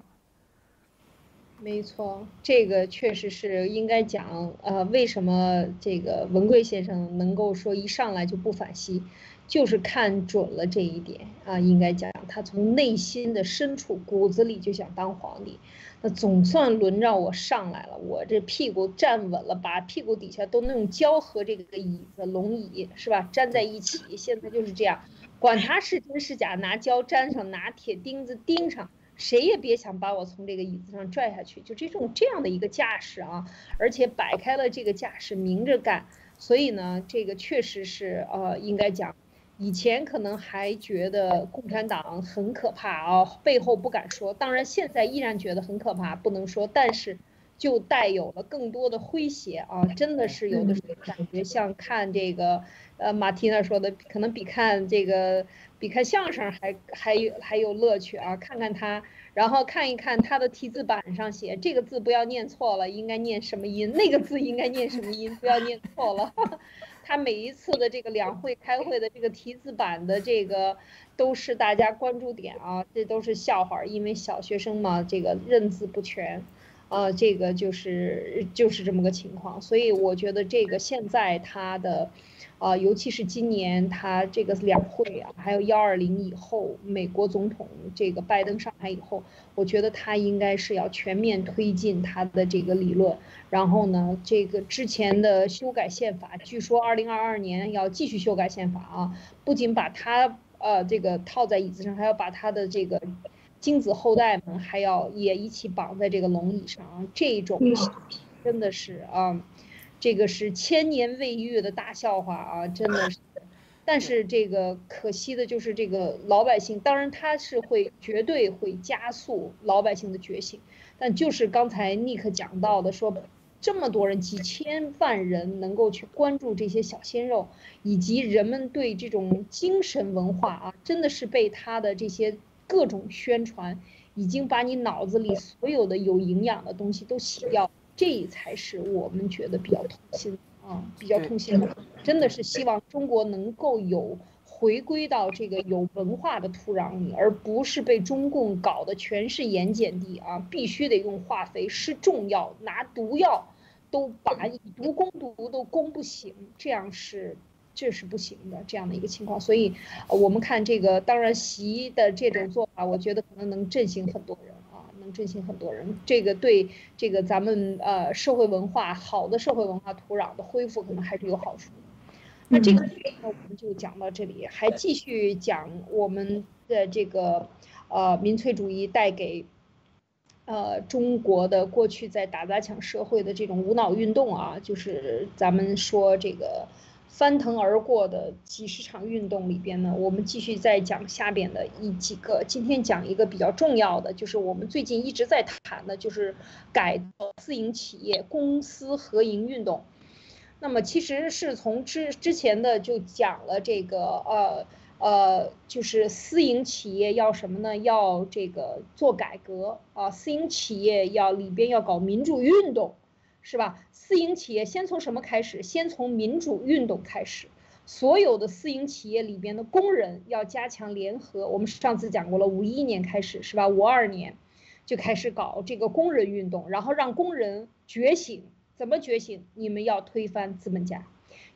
没错，这个确实是应该讲。呃，为什么这个文贵先生能够说一上来就不反西？就是看准了这一点啊，应该讲他从内心的深处骨子里就想当皇帝，那总算轮着我上来了，我这屁股站稳了，把屁股底下都弄胶和这个椅子龙椅是吧，粘在一起，现在就是这样，管他是真是假，拿胶粘上，拿铁钉子钉上，谁也别想把我从这个椅子上拽下去，就这种这样的一个架势啊，而且摆开了这个架势，明着干，所以呢，这个确实是呃，应该讲。以前可能还觉得共产党很可怕啊，背后不敢说。当然，现在依然觉得很可怕，不能说。但是，就带有了更多的诙谐啊，真的是有的时候感觉像看这个，呃，马蒂娜说的，可能比看这个比看相声还还有还有乐趣啊。看看他，然后看一看他的题字板上写这个字不要念错了，应该念什么音？那个字应该念什么音？不要念错了。他每一次的这个两会开会的这个题字板的这个都是大家关注点啊，这都是笑话，因为小学生嘛，这个认字不全，呃，这个就是就是这么个情况，所以我觉得这个现在他的。啊，尤其是今年他这个两会啊，还有幺二零以后，美国总统这个拜登上台以后，我觉得他应该是要全面推进他的这个理论。然后呢，这个之前的修改宪法，据说二零二二年要继续修改宪法啊，不仅把他呃这个套在椅子上，还要把他的这个精子后代们还要也一起绑在这个龙椅上，这种真的是啊。这个是千年未遇的大笑话啊，真的是。但是这个可惜的就是这个老百姓，当然他是会绝对会加速老百姓的觉醒。但就是刚才尼克讲到的，说这么多人几千万人能够去关注这些小鲜肉，以及人们对这种精神文化啊，真的是被他的这些各种宣传，已经把你脑子里所有的有营养的东西都洗掉。这才是我们觉得比较痛心啊，比较痛心的，真的是希望中国能够有回归到这个有文化的土壤里，而不是被中共搞得全是盐碱地啊，必须得用化肥施重药，拿毒药都把以毒攻毒都攻不醒，这样是这是不行的这样的一个情况。所以，我们看这个，当然习的这种做法，我觉得可能能振兴很多人啊，能。振兴很多人，这个对这个咱们呃社会文化好的社会文化土壤的恢复可能还是有好处。那这个那我们就讲到这里，还继续讲我们的这个呃民粹主义带给呃中国的过去在打砸抢社会的这种无脑运动啊，就是咱们说这个。翻腾而过的几十场运动里边呢，我们继续再讲下边的一几个。今天讲一个比较重要的，就是我们最近一直在谈的，就是改私营企业公私合营运动。那么其实是从之之前的就讲了这个，呃呃，就是私营企业要什么呢？要这个做改革啊，私营企业要里边要搞民主运动。是吧？私营企业先从什么开始？先从民主运动开始。所有的私营企业里边的工人要加强联合。我们上次讲过了，五一年开始是吧？五二年就开始搞这个工人运动，然后让工人觉醒。怎么觉醒？你们要推翻资本家，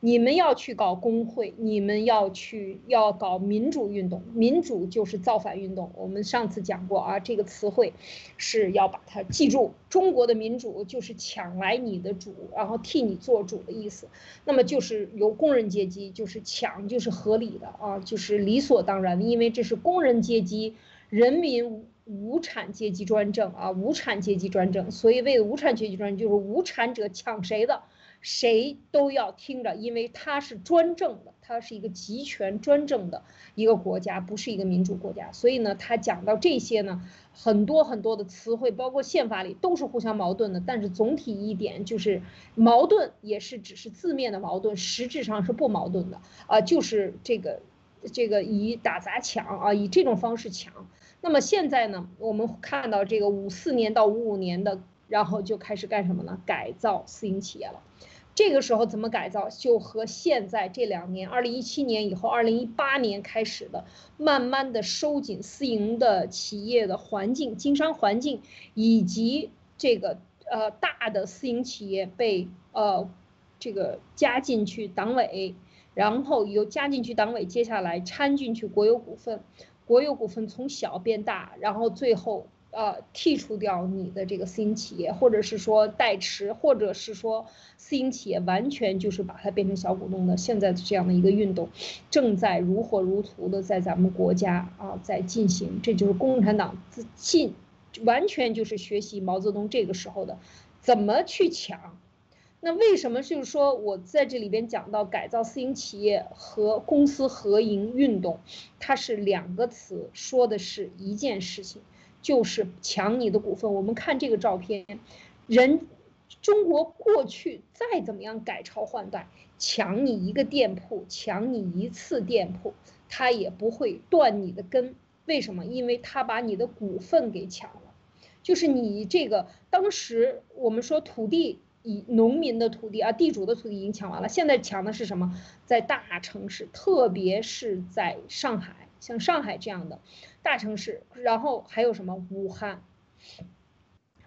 你们要去搞工会，你们要去要搞民主运动，民主就是造反运动。我们上次讲过啊，这个词汇是要把它记住。中国的民主就是抢来你的主，然后替你做主的意思。那么就是由工人阶级，就是抢就是合理的啊，就是理所当然的，因为这是工人阶级、人民无产阶级专政啊，无产阶级专政。所以为无产阶级专政，就是无产者抢谁的？谁都要听着，因为它是专政的，它是一个集权专政的一个国家，不是一个民主国家。所以呢，他讲到这些呢，很多很多的词汇，包括宪法里都是互相矛盾的。但是总体一点就是，矛盾也是只是字面的矛盾，实质上是不矛盾的啊，就是这个这个以打砸抢啊，以这种方式抢。那么现在呢，我们看到这个五四年到五五年的，然后就开始干什么呢？改造私营企业了。这个时候怎么改造，就和现在这两年，二零一七年以后，二零一八年开始的，慢慢的收紧私营的企业的环境、经商环境，以及这个呃大的私营企业被呃这个加进去党委，然后由加进去党委，接下来掺进去国有股份，国有股份从小变大，然后最后。呃，剔除掉你的这个私营企业，或者是说代持，或者是说私营企业完全就是把它变成小股东的，现在这样的一个运动，正在如火如荼的在咱们国家啊在进行，这就是共产党自进，完全就是学习毛泽东这个时候的，怎么去抢？那为什么就是说我在这里边讲到改造私营企业和公私合营运动，它是两个词，说的是一件事情。就是抢你的股份。我们看这个照片，人，中国过去再怎么样改朝换代，抢你一个店铺，抢你一次店铺，他也不会断你的根。为什么？因为他把你的股份给抢了。就是你这个当时我们说土地以农民的土地啊，地主的土地已经抢完了，现在抢的是什么？在大城市，特别是在上海。像上海这样的大城市，然后还有什么武汉，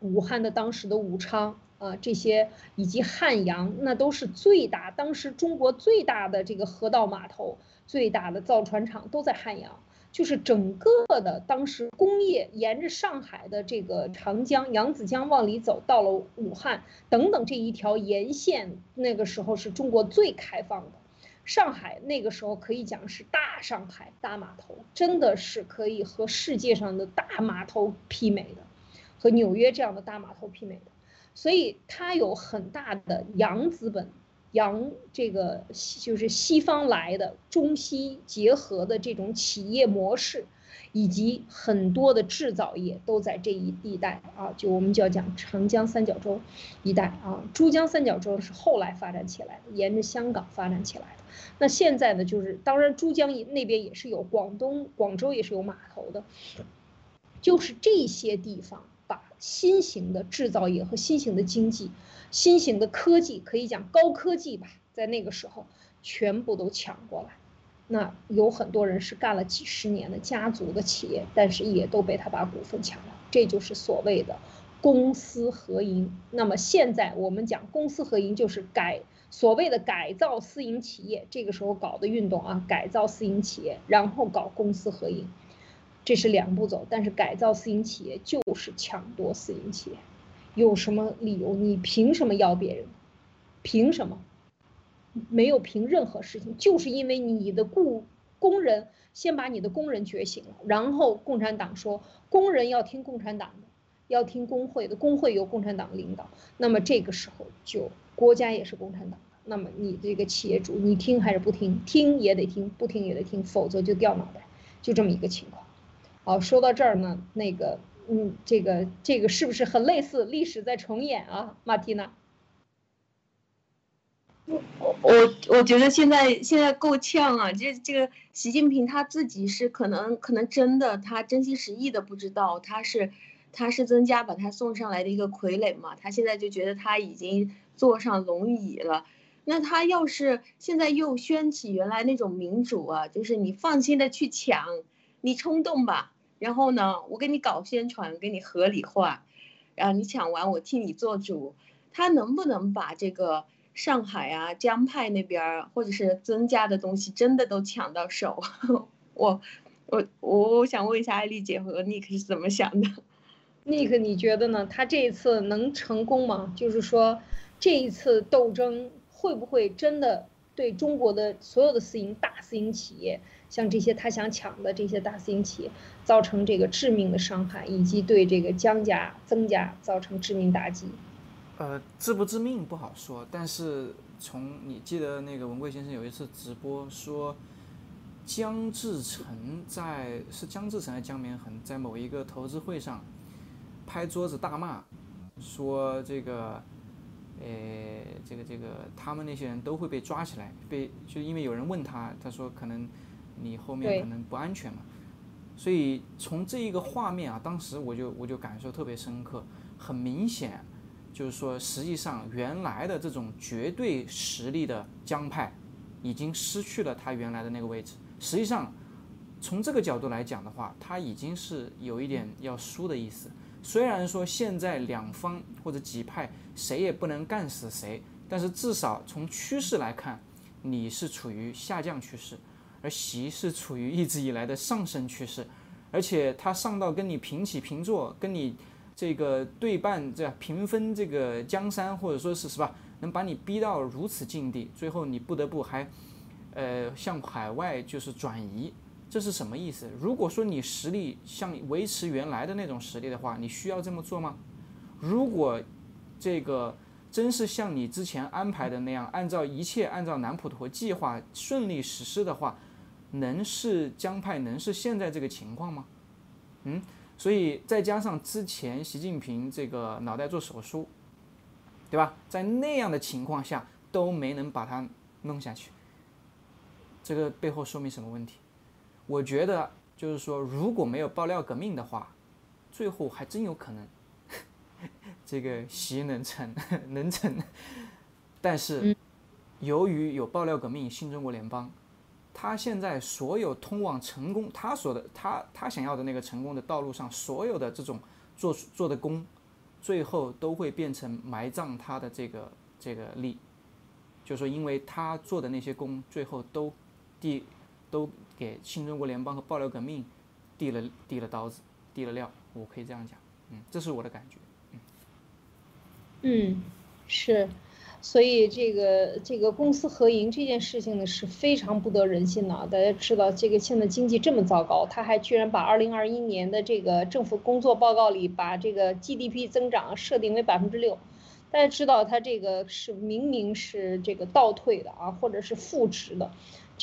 武汉的当时的武昌啊，这些以及汉阳，那都是最大，当时中国最大的这个河道码头，最大的造船厂都在汉阳，就是整个的当时工业沿着上海的这个长江、扬子江往里走，到了武汉等等这一条沿线，那个时候是中国最开放的。上海那个时候可以讲是大上海大码头，真的是可以和世界上的大码头媲美的，和纽约这样的大码头媲美的，所以它有很大的洋资本，洋这个就是西方来的中西结合的这种企业模式。以及很多的制造业都在这一地带啊，就我们就要讲长江三角洲一带啊，珠江三角洲是后来发展起来的，沿着香港发展起来的。那现在呢，就是当然珠江那边也是有，广东广州也是有码头的，就是这些地方把新型的制造业和新型的经济、新型的科技，可以讲高科技吧，在那个时候全部都抢过来。那有很多人是干了几十年的家族的企业，但是也都被他把股份抢了，这就是所谓的公私合营。那么现在我们讲公私合营，就是改所谓的改造私营企业，这个时候搞的运动啊，改造私营企业，然后搞公私合营，这是两步走。但是改造私营企业就是抢夺私营企业，有什么理由？你凭什么要别人？凭什么？没有凭任何事情，就是因为你的雇工人先把你的工人觉醒了，然后共产党说工人要听共产党的，要听工会的，工会由共产党领导，那么这个时候就国家也是共产党的，那么你这个企业主你听还是不听？听也得听，不听也得听，否则就掉脑袋，就这么一个情况。好，说到这儿呢，那个嗯，这个这个是不是很类似历史在重演啊，马蒂娜？我我我觉得现在现在够呛啊！这这个习近平他自己是可能可能真的他真心实意的不知道他是他是曾家把他送上来的一个傀儡嘛？他现在就觉得他已经坐上龙椅了。那他要是现在又掀起原来那种民主啊，就是你放心的去抢，你冲动吧，然后呢，我给你搞宣传，给你合理化，然后你抢完我替你做主，他能不能把这个？上海啊江派那边儿或者是曾家的东西真的都抢到手。我我我我想问一下艾丽姐和 Nick 是怎么想的？Nick，你觉得呢？他这一次能成功吗？就是说这一次斗争会不会真的对中国的所有的私营大私营企业？像这些他想抢的这些大私营企业，造成这个致命的伤害，以及对这个江家、曾家造成致命打击。呃，致不致命不好说，但是从你记得那个文贵先生有一次直播说，江志成在是江志成还是江绵恒在某一个投资会上拍桌子大骂，说这个，呃，这个这个他们那些人都会被抓起来，被就因为有人问他，他说可能。你后面可能不安全嘛，所以从这一个画面啊，当时我就我就感受特别深刻，很明显，就是说实际上原来的这种绝对实力的江派，已经失去了他原来的那个位置。实际上，从这个角度来讲的话，他已经是有一点要输的意思。虽然说现在两方或者几派谁也不能干死谁，但是至少从趋势来看，你是处于下降趋势。而习是处于一直以来的上升趋势，而且他上到跟你平起平坐，跟你这个对半这平分这个江山，或者说是是吧，能把你逼到如此境地，最后你不得不还，呃，向海外就是转移，这是什么意思？如果说你实力像维持原来的那种实力的话，你需要这么做吗？如果这个真是像你之前安排的那样，按照一切按照南普陀计划顺利实施的话。能是江派能是现在这个情况吗？嗯，所以再加上之前习近平这个脑袋做手术，对吧？在那样的情况下都没能把它弄下去，这个背后说明什么问题？我觉得就是说，如果没有爆料革命的话，最后还真有可能 这个习能成 能成，但是由于有爆料革命，新中国联邦。他现在所有通往成功，他所的他他想要的那个成功的道路上，所有的这种做做的功，最后都会变成埋葬他的这个这个利，就说因为他做的那些功，最后都递都给新中国联邦和爆料革命递了递了刀子，递了料，我可以这样讲，嗯，这是我的感觉，嗯，嗯，是。所以这个这个公私合营这件事情呢是非常不得人心的。大家知道，这个现在经济这么糟糕，他还居然把二零二一年的这个政府工作报告里把这个 GDP 增长设定为百分之六。大家知道，他这个是明明是这个倒退的啊，或者是负值的。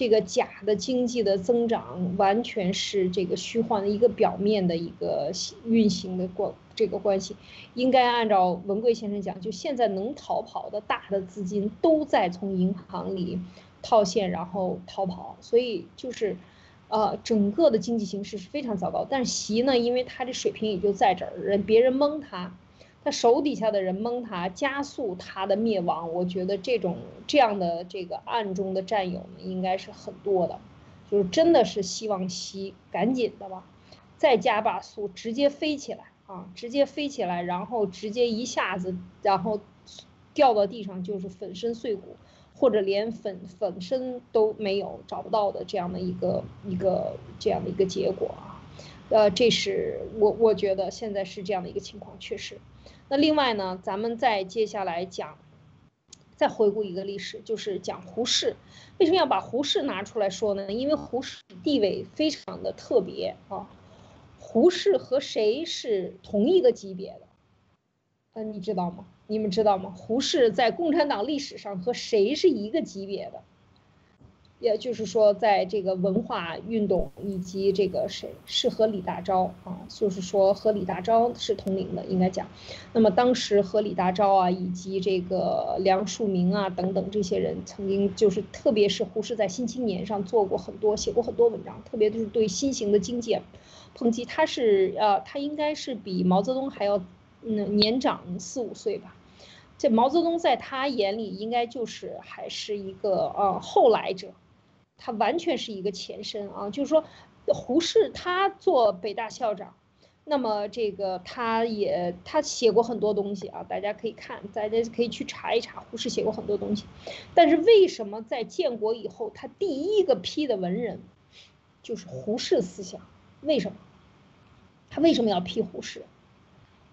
这个假的经济的增长完全是这个虚幻的一个表面的一个运行的过这个关系，应该按照文贵先生讲，就现在能逃跑的大的资金都在从银行里套现，然后逃跑，所以就是，呃，整个的经济形势是非常糟糕。但是习呢，因为他的水平也就在这儿，人别人蒙他。他手底下的人蒙他，加速他的灭亡。我觉得这种这样的这个暗中的战友呢，应该是很多的，就是真的是希望西赶紧的吧，再加把速，直接飞起来啊，直接飞起来，然后直接一下子，然后掉到地上就是粉身碎骨，或者连粉粉身都没有找不到的这样的一个一个这样的一个结果啊，呃，这是我我觉得现在是这样的一个情况，确实。那另外呢，咱们再接下来讲，再回顾一个历史，就是讲胡适。为什么要把胡适拿出来说呢？因为胡适地位非常的特别啊。胡适和谁是同一个级别的？嗯，你知道吗？你们知道吗？胡适在共产党历史上和谁是一个级别的？也就是说，在这个文化运动以及这个谁是和李大钊啊，就是说和李大钊是同龄的，应该讲。那么当时和李大钊啊，以及这个梁漱溟啊等等这些人，曾经就是特别是胡适在《新青年》上做过很多写过很多文章，特别就是对新型的经济抨击。他是呃，他应该是比毛泽东还要嗯年长四五岁吧。这毛泽东在他眼里应该就是还是一个呃后来者。他完全是一个前身啊，就是说，胡适他做北大校长，那么这个他也他写过很多东西啊，大家可以看，大家可以去查一查，胡适写过很多东西。但是为什么在建国以后，他第一个批的文人就是胡适思想？为什么？他为什么要批胡适？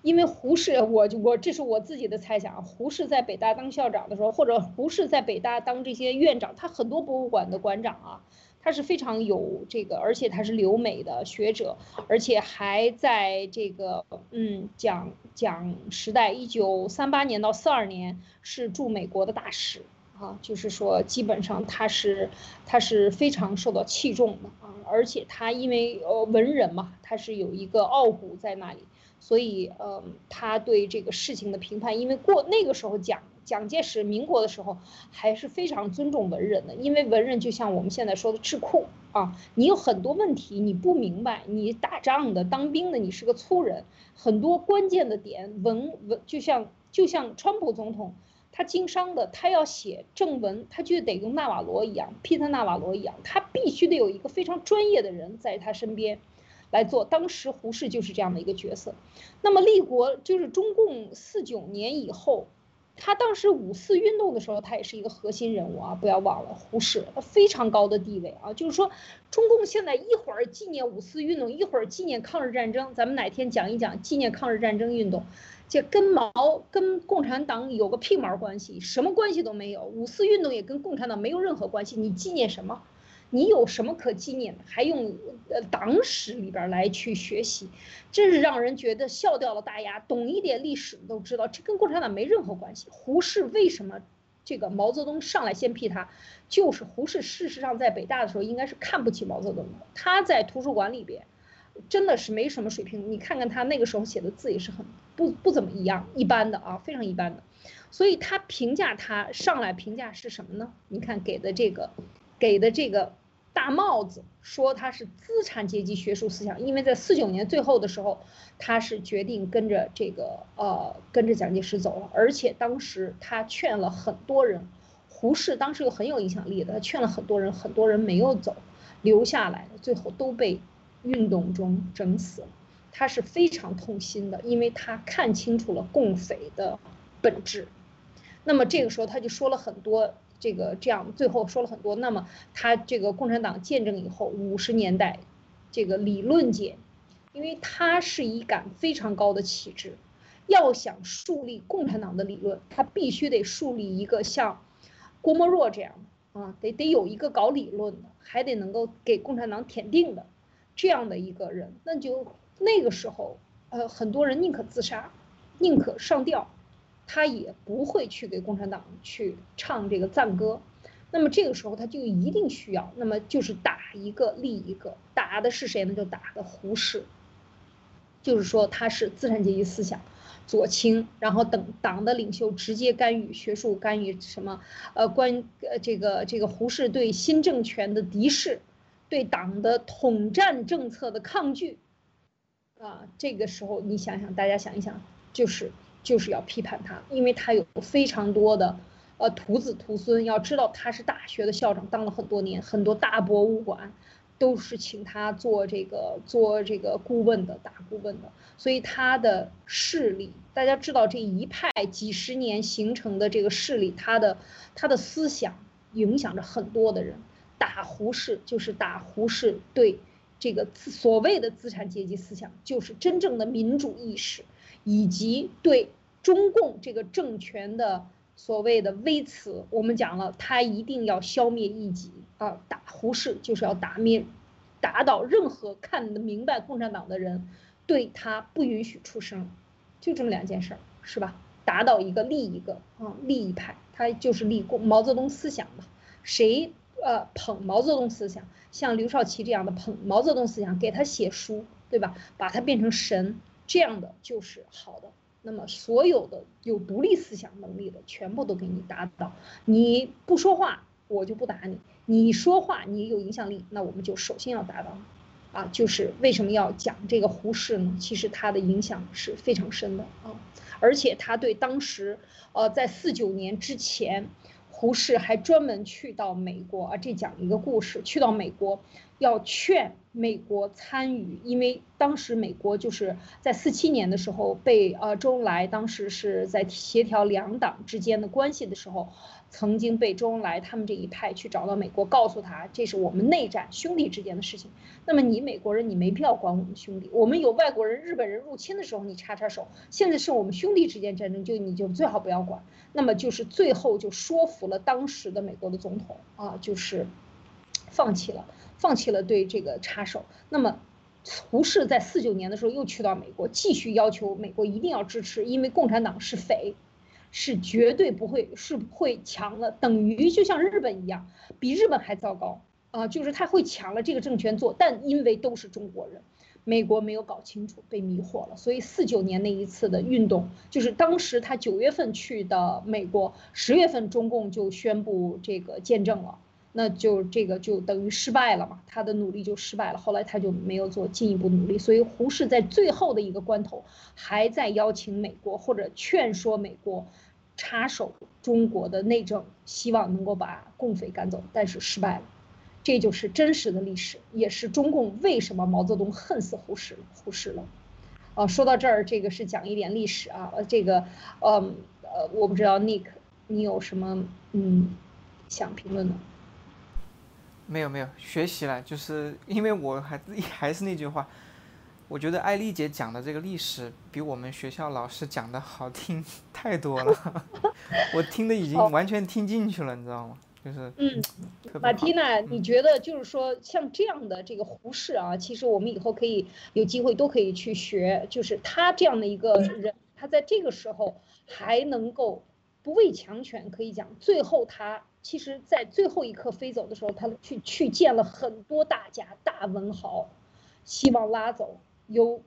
因为胡适，我就我这是我自己的猜想。胡适在北大当校长的时候，或者胡适在北大当这些院长，他很多博物馆的馆长啊。他是非常有这个，而且他是留美的学者，而且还在这个嗯讲讲时代，一九三八年到四二年是驻美国的大使啊，就是说基本上他是他是非常受到器重的啊，而且他因为呃文人嘛，他是有一个傲骨在那里，所以呃他对这个事情的评判，因为过那个时候讲。蒋介石民国的时候还是非常尊重文人的，因为文人就像我们现在说的智库啊，你有很多问题你不明白，你打仗的、当兵的，你是个粗人，很多关键的点文文就像就像川普总统，他经商的，他要写正文，他就得跟纳瓦罗一样，皮特纳瓦罗一样，他必须得有一个非常专业的人在他身边来做。当时胡适就是这样的一个角色。那么立国就是中共四九年以后。他当时五四运动的时候，他也是一个核心人物啊！不要忘了胡适，非常高的地位啊！就是说，中共现在一会儿纪念五四运动，一会儿纪念抗日战争，咱们哪天讲一讲纪念抗日战争运动，这跟毛跟共产党有个屁毛关系，什么关系都没有。五四运动也跟共产党没有任何关系，你纪念什么？你有什么可纪念的？还用呃党史里边来去学习，真是让人觉得笑掉了大牙。懂一点历史都知道，这跟共产党没任何关系。胡适为什么这个毛泽东上来先批他？就是胡适事实上在北大的时候应该是看不起毛泽东的。他在图书馆里边真的是没什么水平。你看看他那个时候写的字也是很不不怎么一样，一般的啊，非常一般的。所以他评价他上来评价是什么呢？你看给的这个。给的这个大帽子，说他是资产阶级学术思想，因为在四九年最后的时候，他是决定跟着这个呃跟着蒋介石走了，而且当时他劝了很多人，胡适当时又很有影响力的，他劝了很多人，很多人没有走，留下来最后都被运动中整死。了，他是非常痛心的，因为他看清楚了共匪的本质，那么这个时候他就说了很多。这个这样最后说了很多，那么他这个共产党建政以后五十年代，这个理论界，因为他是一杆非常高的旗帜，要想树立共产党的理论，他必须得树立一个像郭沫若这样啊，得得有一个搞理论的，还得能够给共产党舔腚的。这样的一个人，那就那个时候，呃，很多人宁可自杀，宁可上吊。他也不会去给共产党去唱这个赞歌，那么这个时候他就一定需要，那么就是打一个立一个，打的是谁呢？就打的胡适，就是说他是资产阶级思想，左倾，然后等党的领袖直接干预学术干预什么，呃关呃这个这个胡适对新政权的敌视，对党的统战政策的抗拒，啊，这个时候你想想，大家想一想，就是。就是要批判他，因为他有非常多的，呃，徒子徒孙。要知道他是大学的校长，当了很多年，很多大博物馆都是请他做这个做这个顾问的大顾问的。所以他的势力，大家知道这一派几十年形成的这个势力，他的他的思想影响着很多的人。打胡适就是打胡适对这个所谓的资产阶级思想，就是真正的民主意识，以及对。中共这个政权的所谓的微词，我们讲了，他一定要消灭异己啊！打胡适就是要打灭、打倒任何看得明白共产党的人，对他不允许出声，就这么两件事儿，是吧？打倒一个立一个啊，立一派，他就是立共毛泽东思想嘛。谁呃捧毛泽东思想，像刘少奇这样的捧毛泽东思想，给他写书，对吧？把他变成神，这样的就是好的。那么，所有的有独立思想能力的，全部都给你打倒。你不说话，我就不打你；你说话，你有影响力，那我们就首先要打倒你。啊，就是为什么要讲这个胡适呢？其实他的影响是非常深的啊，而且他对当时，呃，在四九年之前，胡适还专门去到美国啊，这讲一个故事，去到美国要劝美国参与，因为当时美国就是在四七年的时候被呃周恩来当时是在协调两党之间的关系的时候。曾经被周恩来他们这一派去找到美国，告诉他这是我们内战兄弟之间的事情。那么你美国人，你没必要管我们兄弟。我们有外国人、日本人入侵的时候，你插插手。现在是我们兄弟之间战争，就你就最好不要管。那么就是最后就说服了当时的美国的总统啊，就是放弃了，放弃了对这个插手。那么胡适在四九年的时候又去到美国，继续要求美国一定要支持，因为共产党是匪。是绝对不会是会强的，等于就像日本一样，比日本还糟糕啊！就是他会抢了这个政权做，但因为都是中国人，美国没有搞清楚，被迷惑了。所以四九年那一次的运动，就是当时他九月份去的美国，十月份中共就宣布这个见证了。那就这个就等于失败了嘛，他的努力就失败了。后来他就没有做进一步努力，所以胡适在最后的一个关头，还在邀请美国或者劝说美国插手中国的内政，希望能够把共匪赶走，但是失败了。这就是真实的历史，也是中共为什么毛泽东恨死胡适了。胡适了。啊，说到这儿，这个是讲一点历史啊。这个，嗯呃，我不知道 Nick，你有什么嗯想评论的？没有没有学习了，就是因为我还 还是那句话，我觉得艾丽姐讲的这个历史比我们学校老师讲的好听 太多了，我听的已经完全听进去了，你知道吗？就是嗯，马蒂娜，你觉得就是说像这样的这个胡适啊，其实我们以后可以有机会都可以去学，就是他这样的一个人，他在这个时候还能够不畏强权，可以讲最后他。其实，在最后一刻飞走的时候，他去去见了很多大家、大文豪，希望拉走，有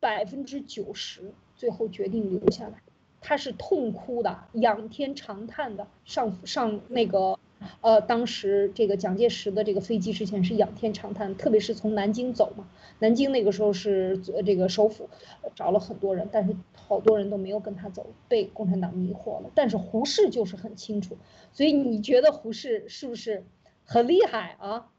百分之九十最后决定留下来。他是痛哭的，仰天长叹的，上上那个。呃，当时这个蒋介石的这个飞机之前是仰天长叹，特别是从南京走嘛，南京那个时候是这个首府，找了很多人，但是好多人都没有跟他走，被共产党迷惑了。但是胡适就是很清楚，所以你觉得胡适是不是很厉害啊？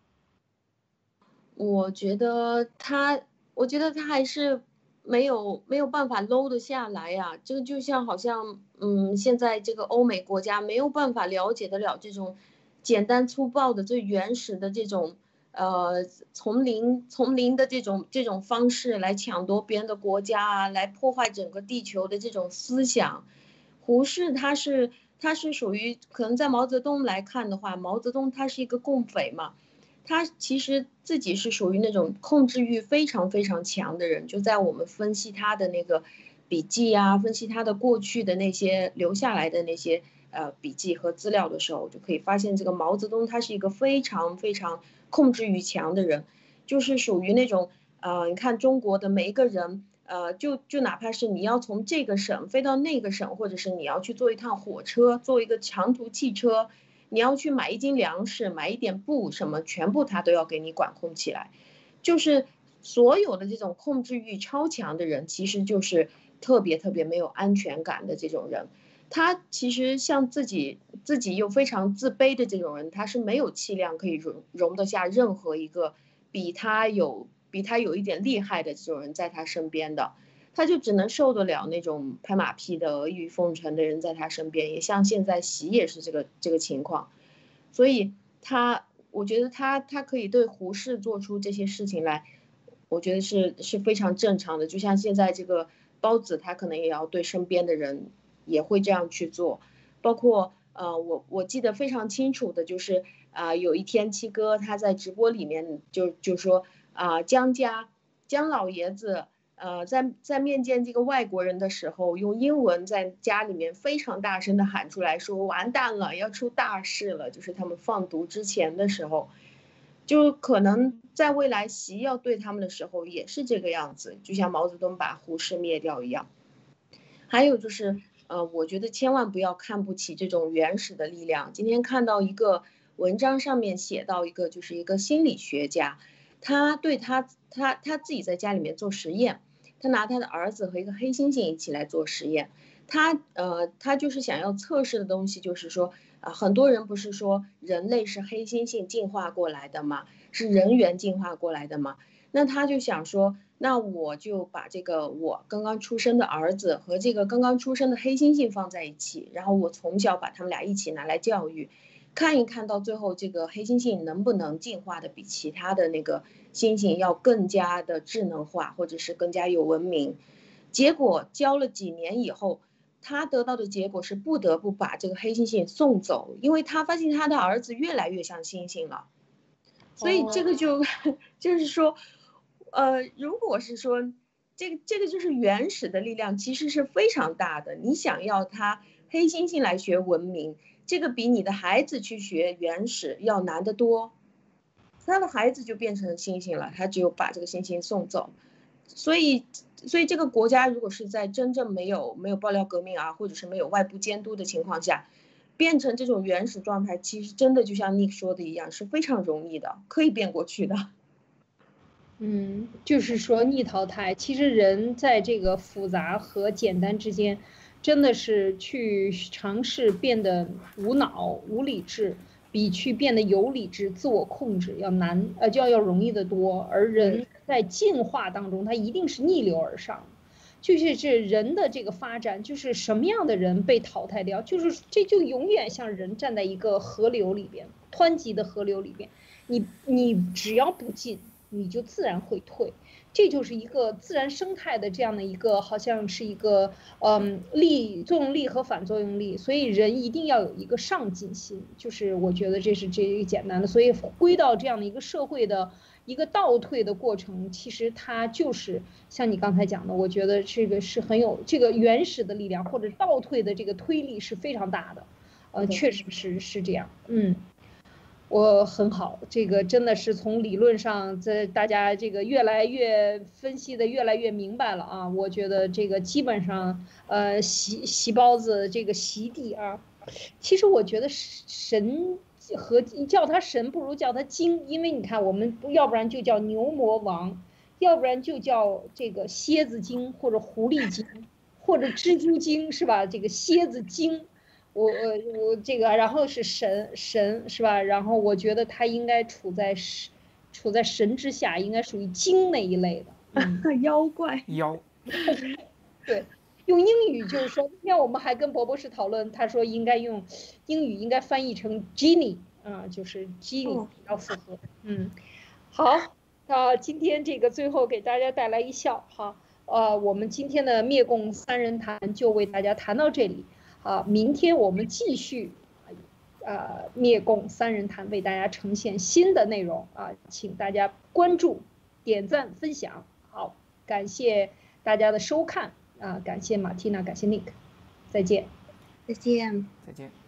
我觉得他，我觉得他还是没有没有办法搂得下来呀。这个就像好像，嗯，现在这个欧美国家没有办法了解得了这种。简单粗暴的、最原始的这种，呃，从零从零的这种这种方式来抢夺别人的国家啊，来破坏整个地球的这种思想，胡适他是他是属于可能在毛泽东来看的话，毛泽东他是一个共匪嘛，他其实自己是属于那种控制欲非常非常强的人，就在我们分析他的那个笔记啊，分析他的过去的那些留下来的那些。呃，笔记和资料的时候，就可以发现这个毛泽东他是一个非常非常控制欲强的人，就是属于那种呃，你看中国的每一个人，呃，就就哪怕是你要从这个省飞到那个省，或者是你要去坐一趟火车，坐一个长途汽车，你要去买一斤粮食，买一点布什么，全部他都要给你管控起来，就是所有的这种控制欲超强的人，其实就是特别特别没有安全感的这种人。他其实像自己，自己又非常自卑的这种人，他是没有气量可以容容得下任何一个比他有比他有一点厉害的这种人在他身边的，他就只能受得了那种拍马屁的阿谀奉承的人在他身边，也像现在习也是这个这个情况，所以他，我觉得他他可以对胡适做出这些事情来，我觉得是是非常正常的，就像现在这个包子，他可能也要对身边的人。也会这样去做，包括呃，我我记得非常清楚的就是啊，有一天七哥他在直播里面就就说啊，江家江老爷子呃在在面见这个外国人的时候，用英文在家里面非常大声的喊出来说完蛋了，要出大事了，就是他们放毒之前的时候，就可能在未来习要对他们的时候也是这个样子，就像毛泽东把胡适灭掉一样，还有就是。呃，我觉得千万不要看不起这种原始的力量。今天看到一个文章上面写到一个，就是一个心理学家，他对他他他自己在家里面做实验，他拿他的儿子和一个黑猩猩一起来做实验，他呃他就是想要测试的东西，就是说啊，很多人不是说人类是黑猩猩进化过来的吗？是人猿进化过来的吗？那他就想说，那我就把这个我刚刚出生的儿子和这个刚刚出生的黑猩猩放在一起，然后我从小把他们俩一起拿来教育，看一看到最后这个黑猩猩能不能进化的比其他的那个猩猩要更加的智能化，或者是更加有文明。结果教了几年以后。他得到的结果是不得不把这个黑猩猩送走，因为他发现他的儿子越来越像猩猩了，所以这个就 就是说，呃，如果是说这个这个就是原始的力量，其实是非常大的。你想要他黑猩猩来学文明，这个比你的孩子去学原始要难得多。他的孩子就变成猩猩了，他只有把这个猩猩送走，所以。所以这个国家如果是在真正没有没有爆料革命啊，或者是没有外部监督的情况下，变成这种原始状态，其实真的就像 Nick 说的一样，是非常容易的，可以变过去的。嗯，就是说逆淘汰，其实人在这个复杂和简单之间，真的是去尝试变得无脑、无理智。比去变得有理智、自我控制要难，呃，就要要容易得多。而人在进化当中，他一定是逆流而上，就是这人的这个发展，就是什么样的人被淘汰掉，就是这就永远像人站在一个河流里边，湍急的河流里边，你你只要不进，你就自然会退。这就是一个自然生态的这样的一个，好像是一个，嗯，力作用力和反作用力，所以人一定要有一个上进心，就是我觉得这是这一个简单的，所以归到这样的一个社会的一个倒退的过程，其实它就是像你刚才讲的，我觉得这个是很有这个原始的力量或者倒退的这个推力是非常大的，呃，确实是是这样，嗯。我很好，这个真的是从理论上，这大家这个越来越分析的越来越明白了啊！我觉得这个基本上，呃，席席包子这个席地啊，其实我觉得神和叫他神不如叫他精，因为你看我们要不然就叫牛魔王，要不然就叫这个蝎子精或者狐狸精，或者蜘蛛精是吧？这个蝎子精。我我我这个，然后是神神是吧？然后我觉得他应该处在神，处在神之下，应该属于精那一类的。妖怪。妖。对，用英语就是说，今天我们还跟博博士讨论，他说应该用英语应该翻译成 genie 啊，就是 genie 比较符合。嗯，好，那今天这个最后给大家带来一笑哈，呃，我们今天的灭共三人谈就为大家谈到这里。啊，明天我们继续，呃，灭共三人谈为大家呈现新的内容啊，请大家关注、点赞、分享。好，感谢大家的收看啊，感谢马蒂娜，感谢 Nick，再见，再见，再见。